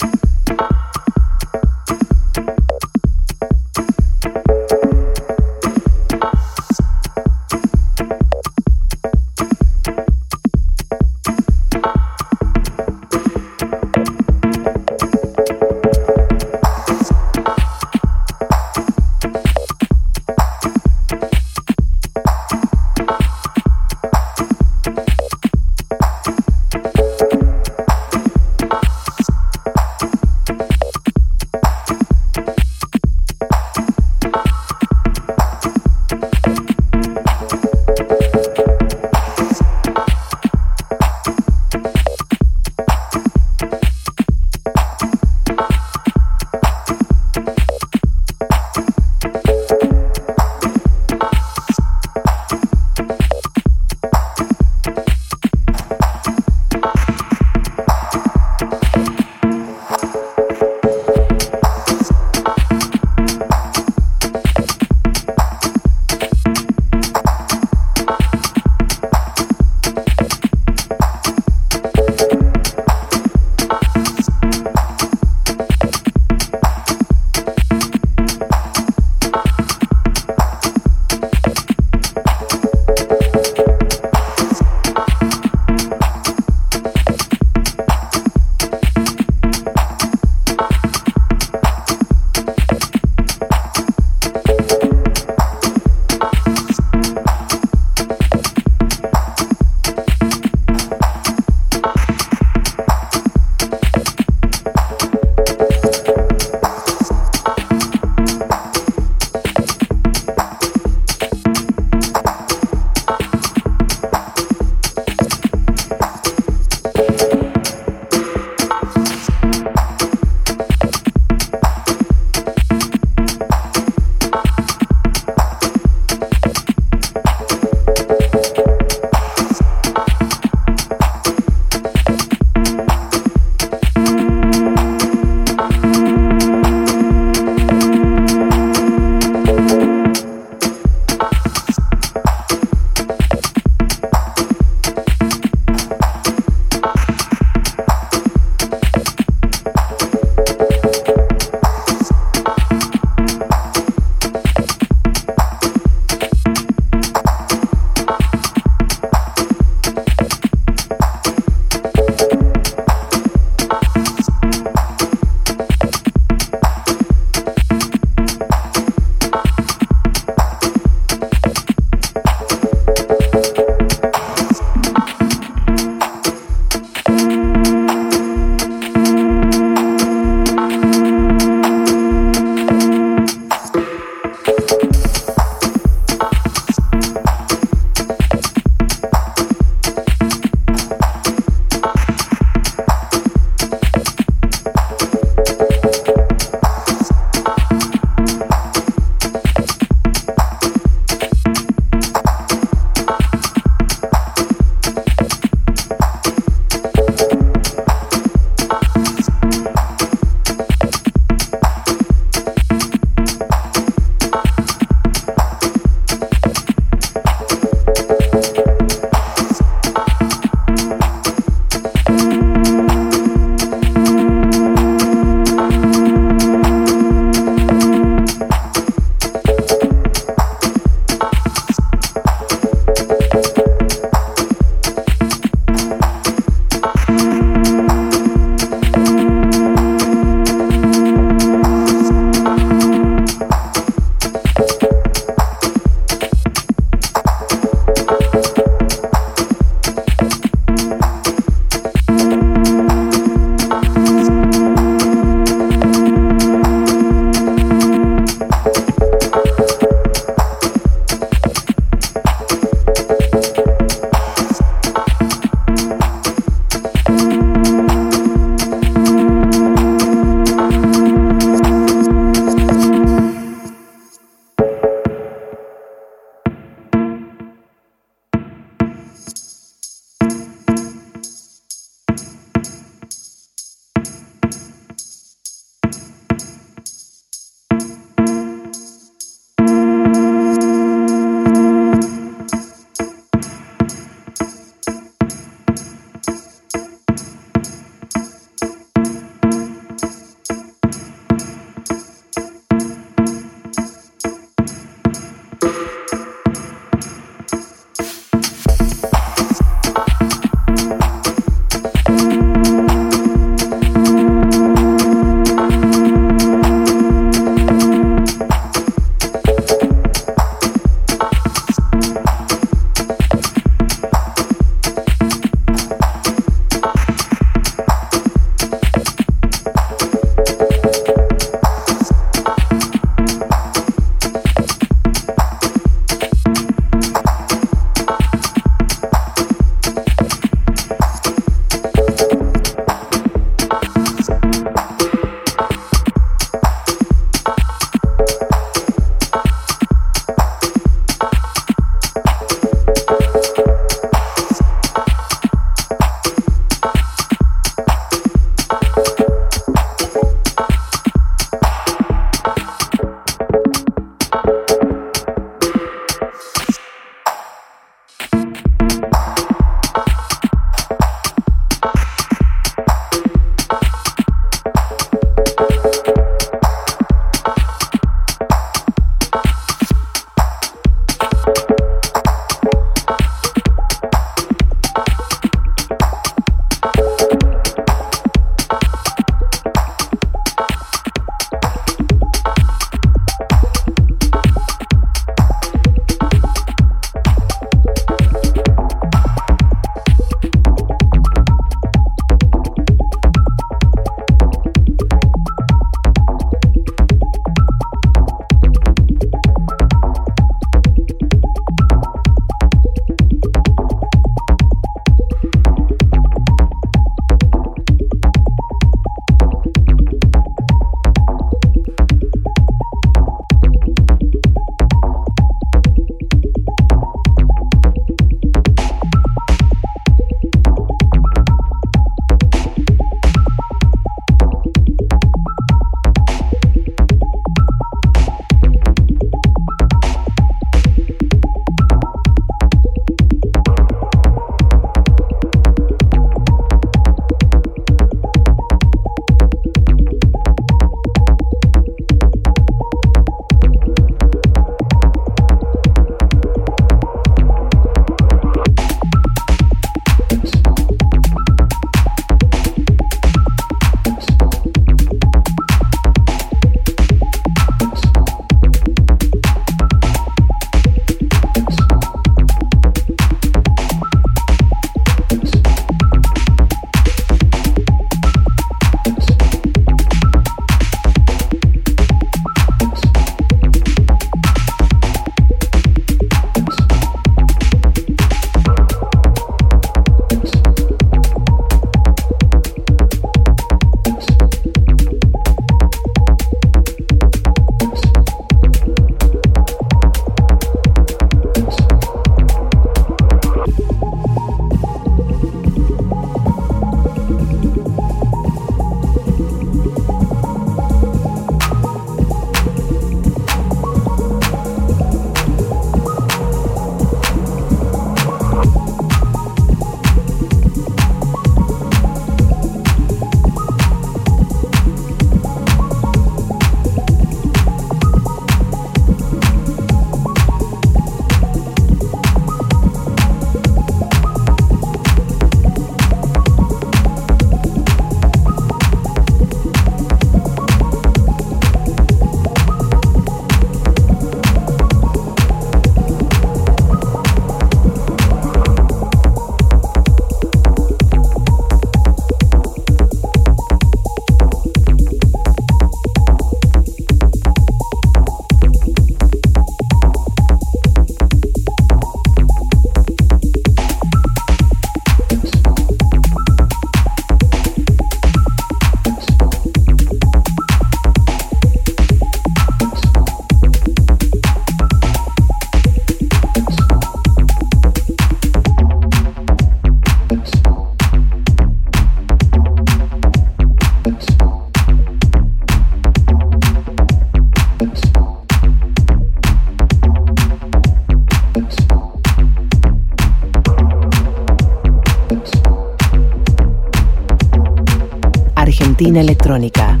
Argentina Electrónica.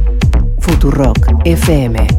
Futurock FM.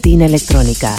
Argentina Electrónica.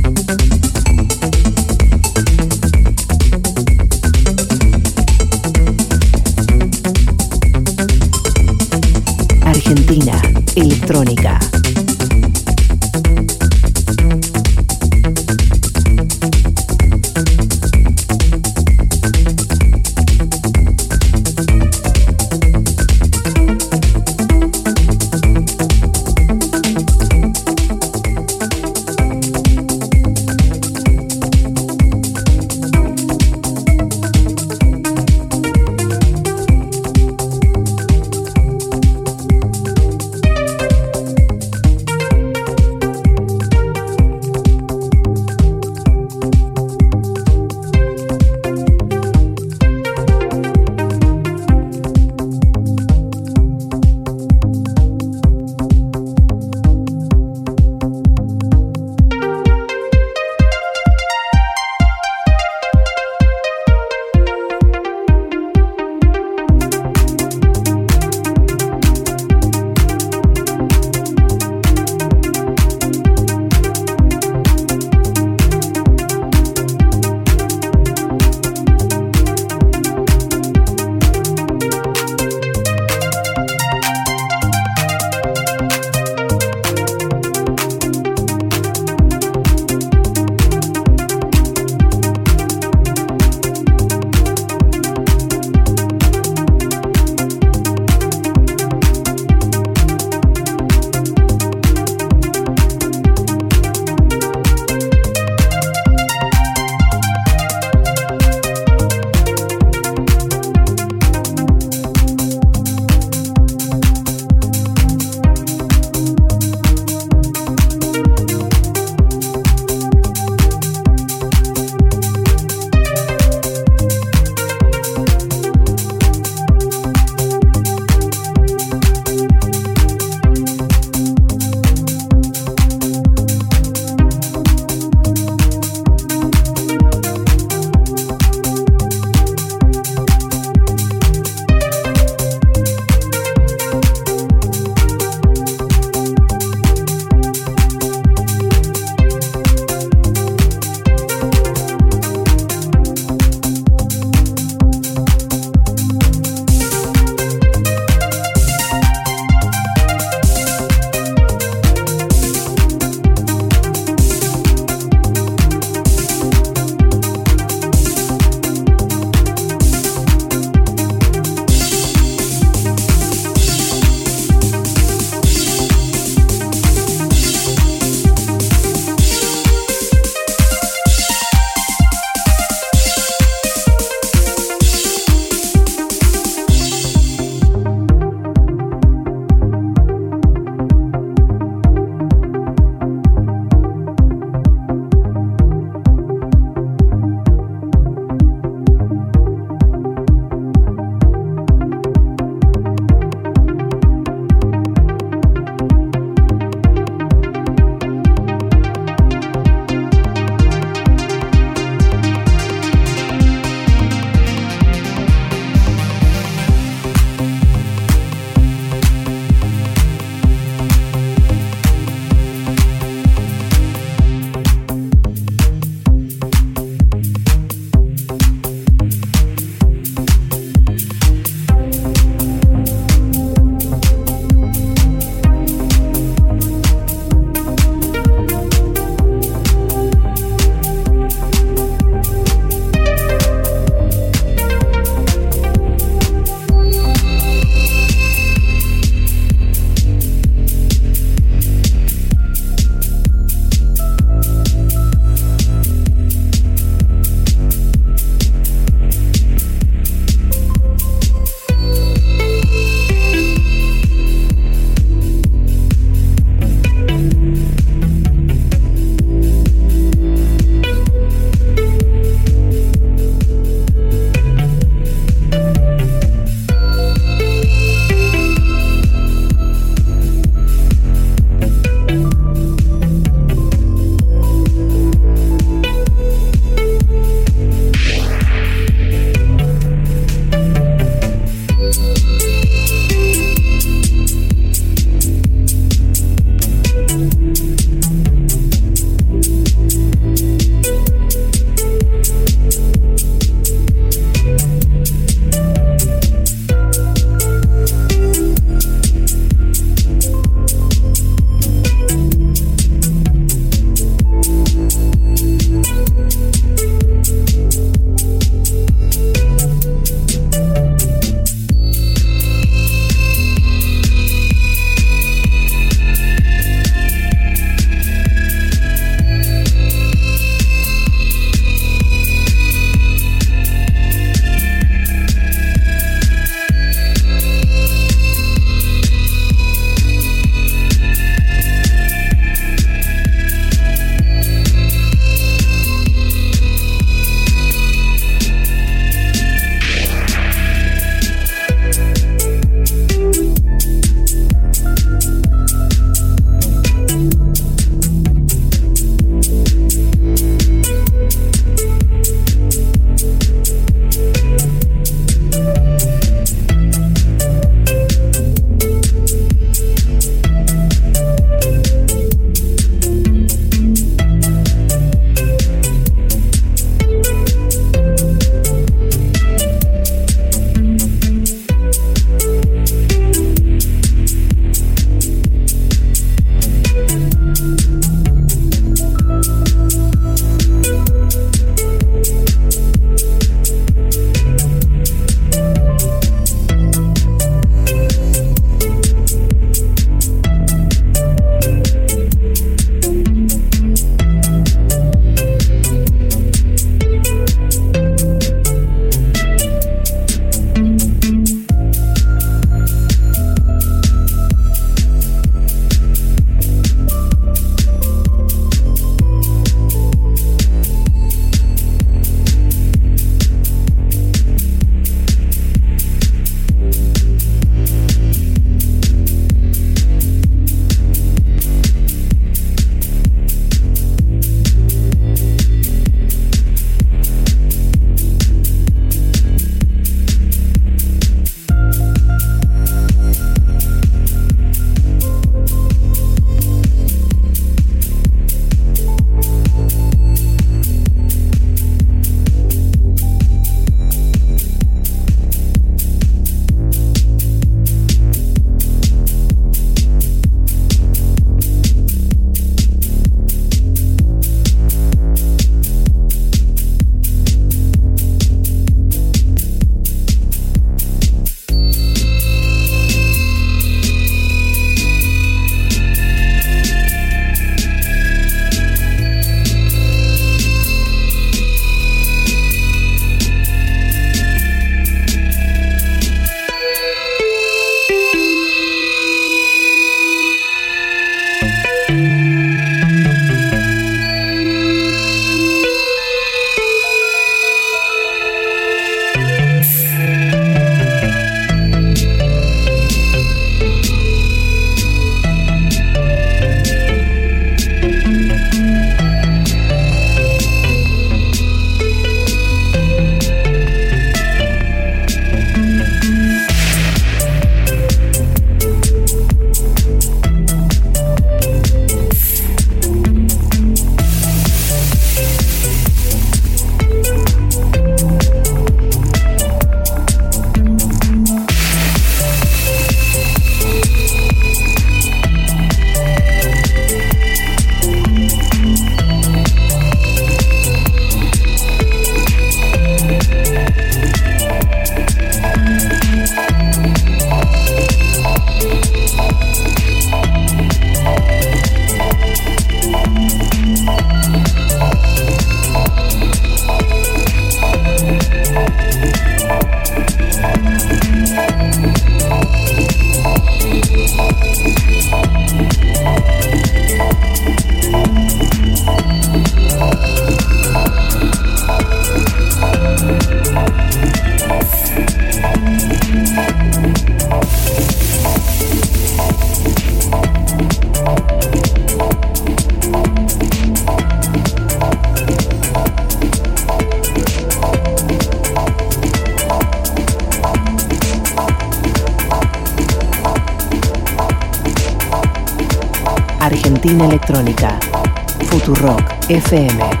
Futurock FM.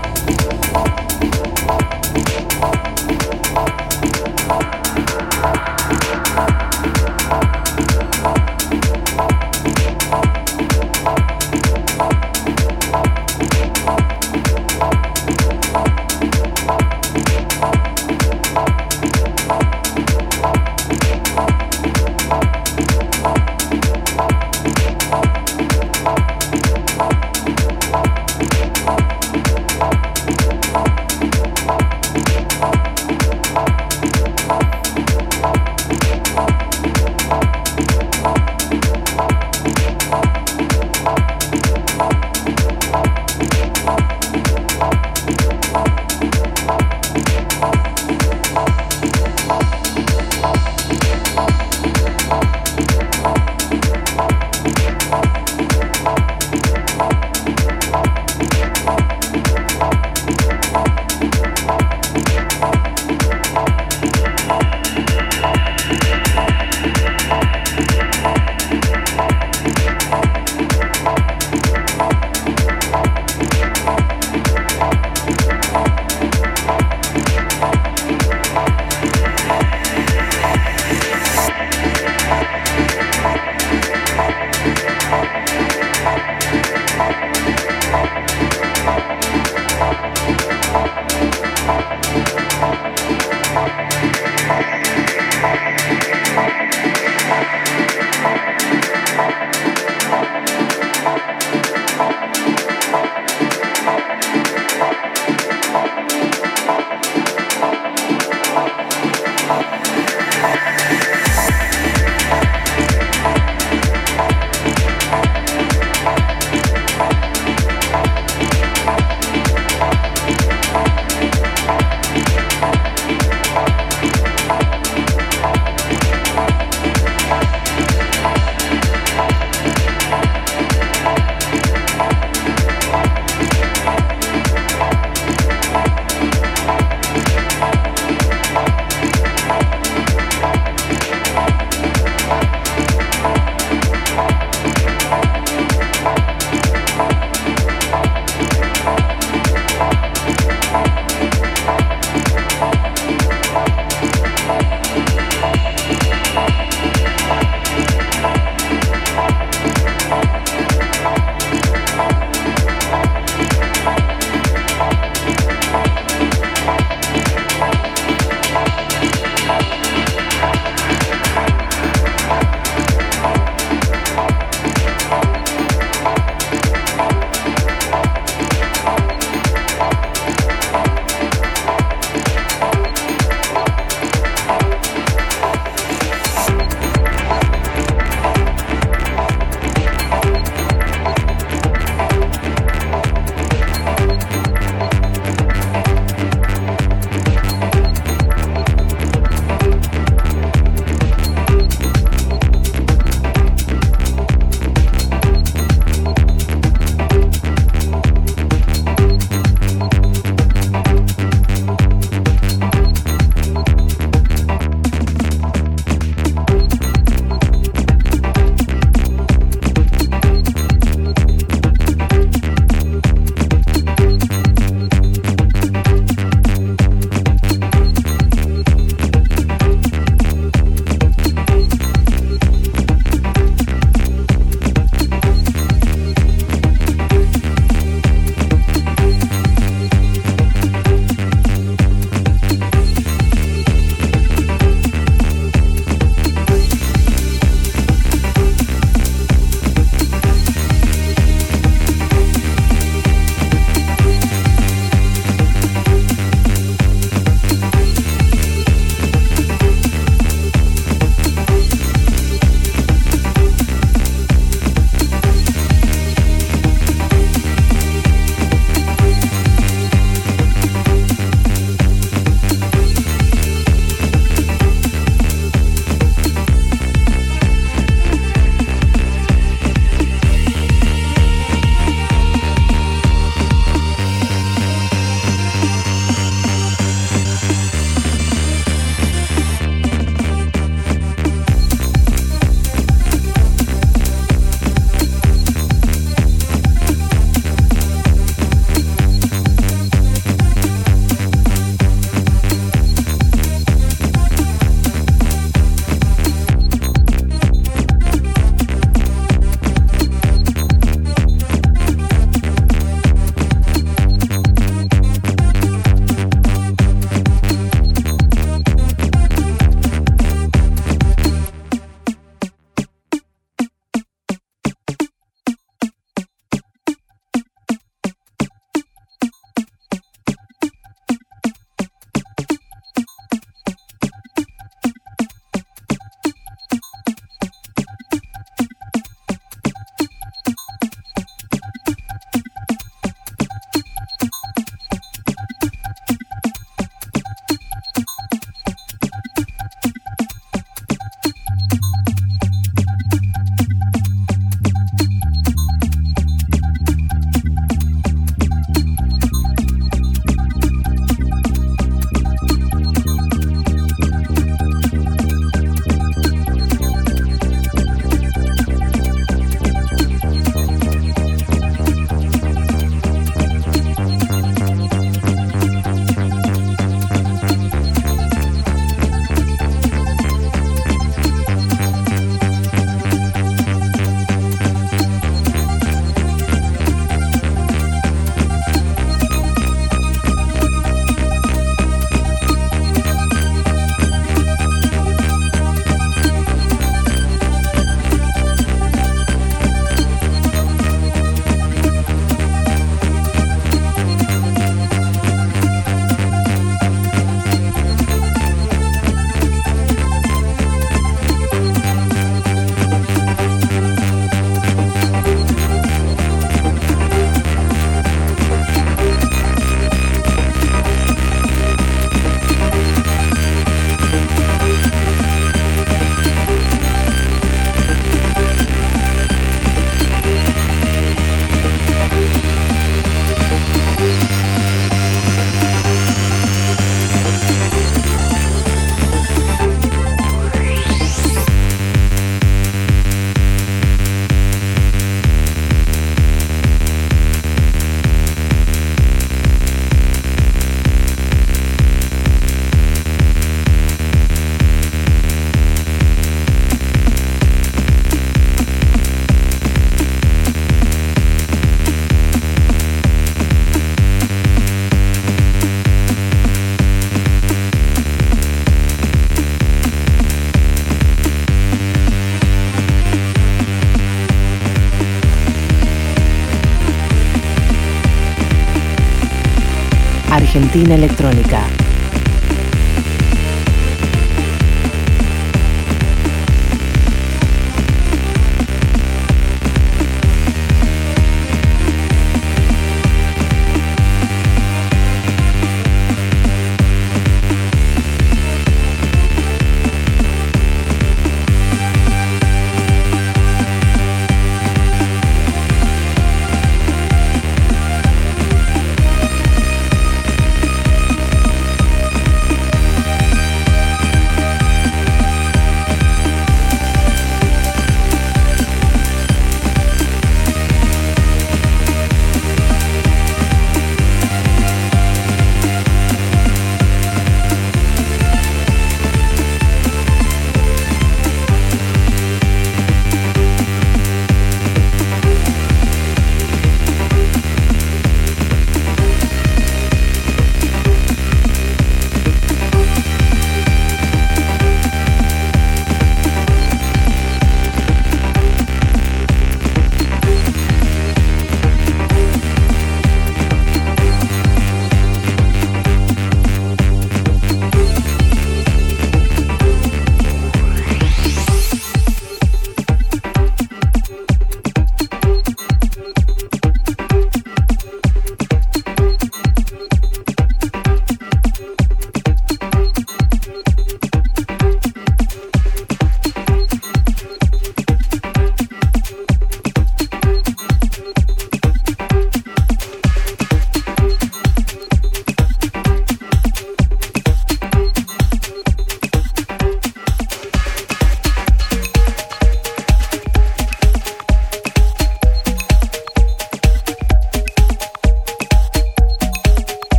Argentina Electrónica.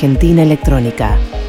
Argentina Electrónica.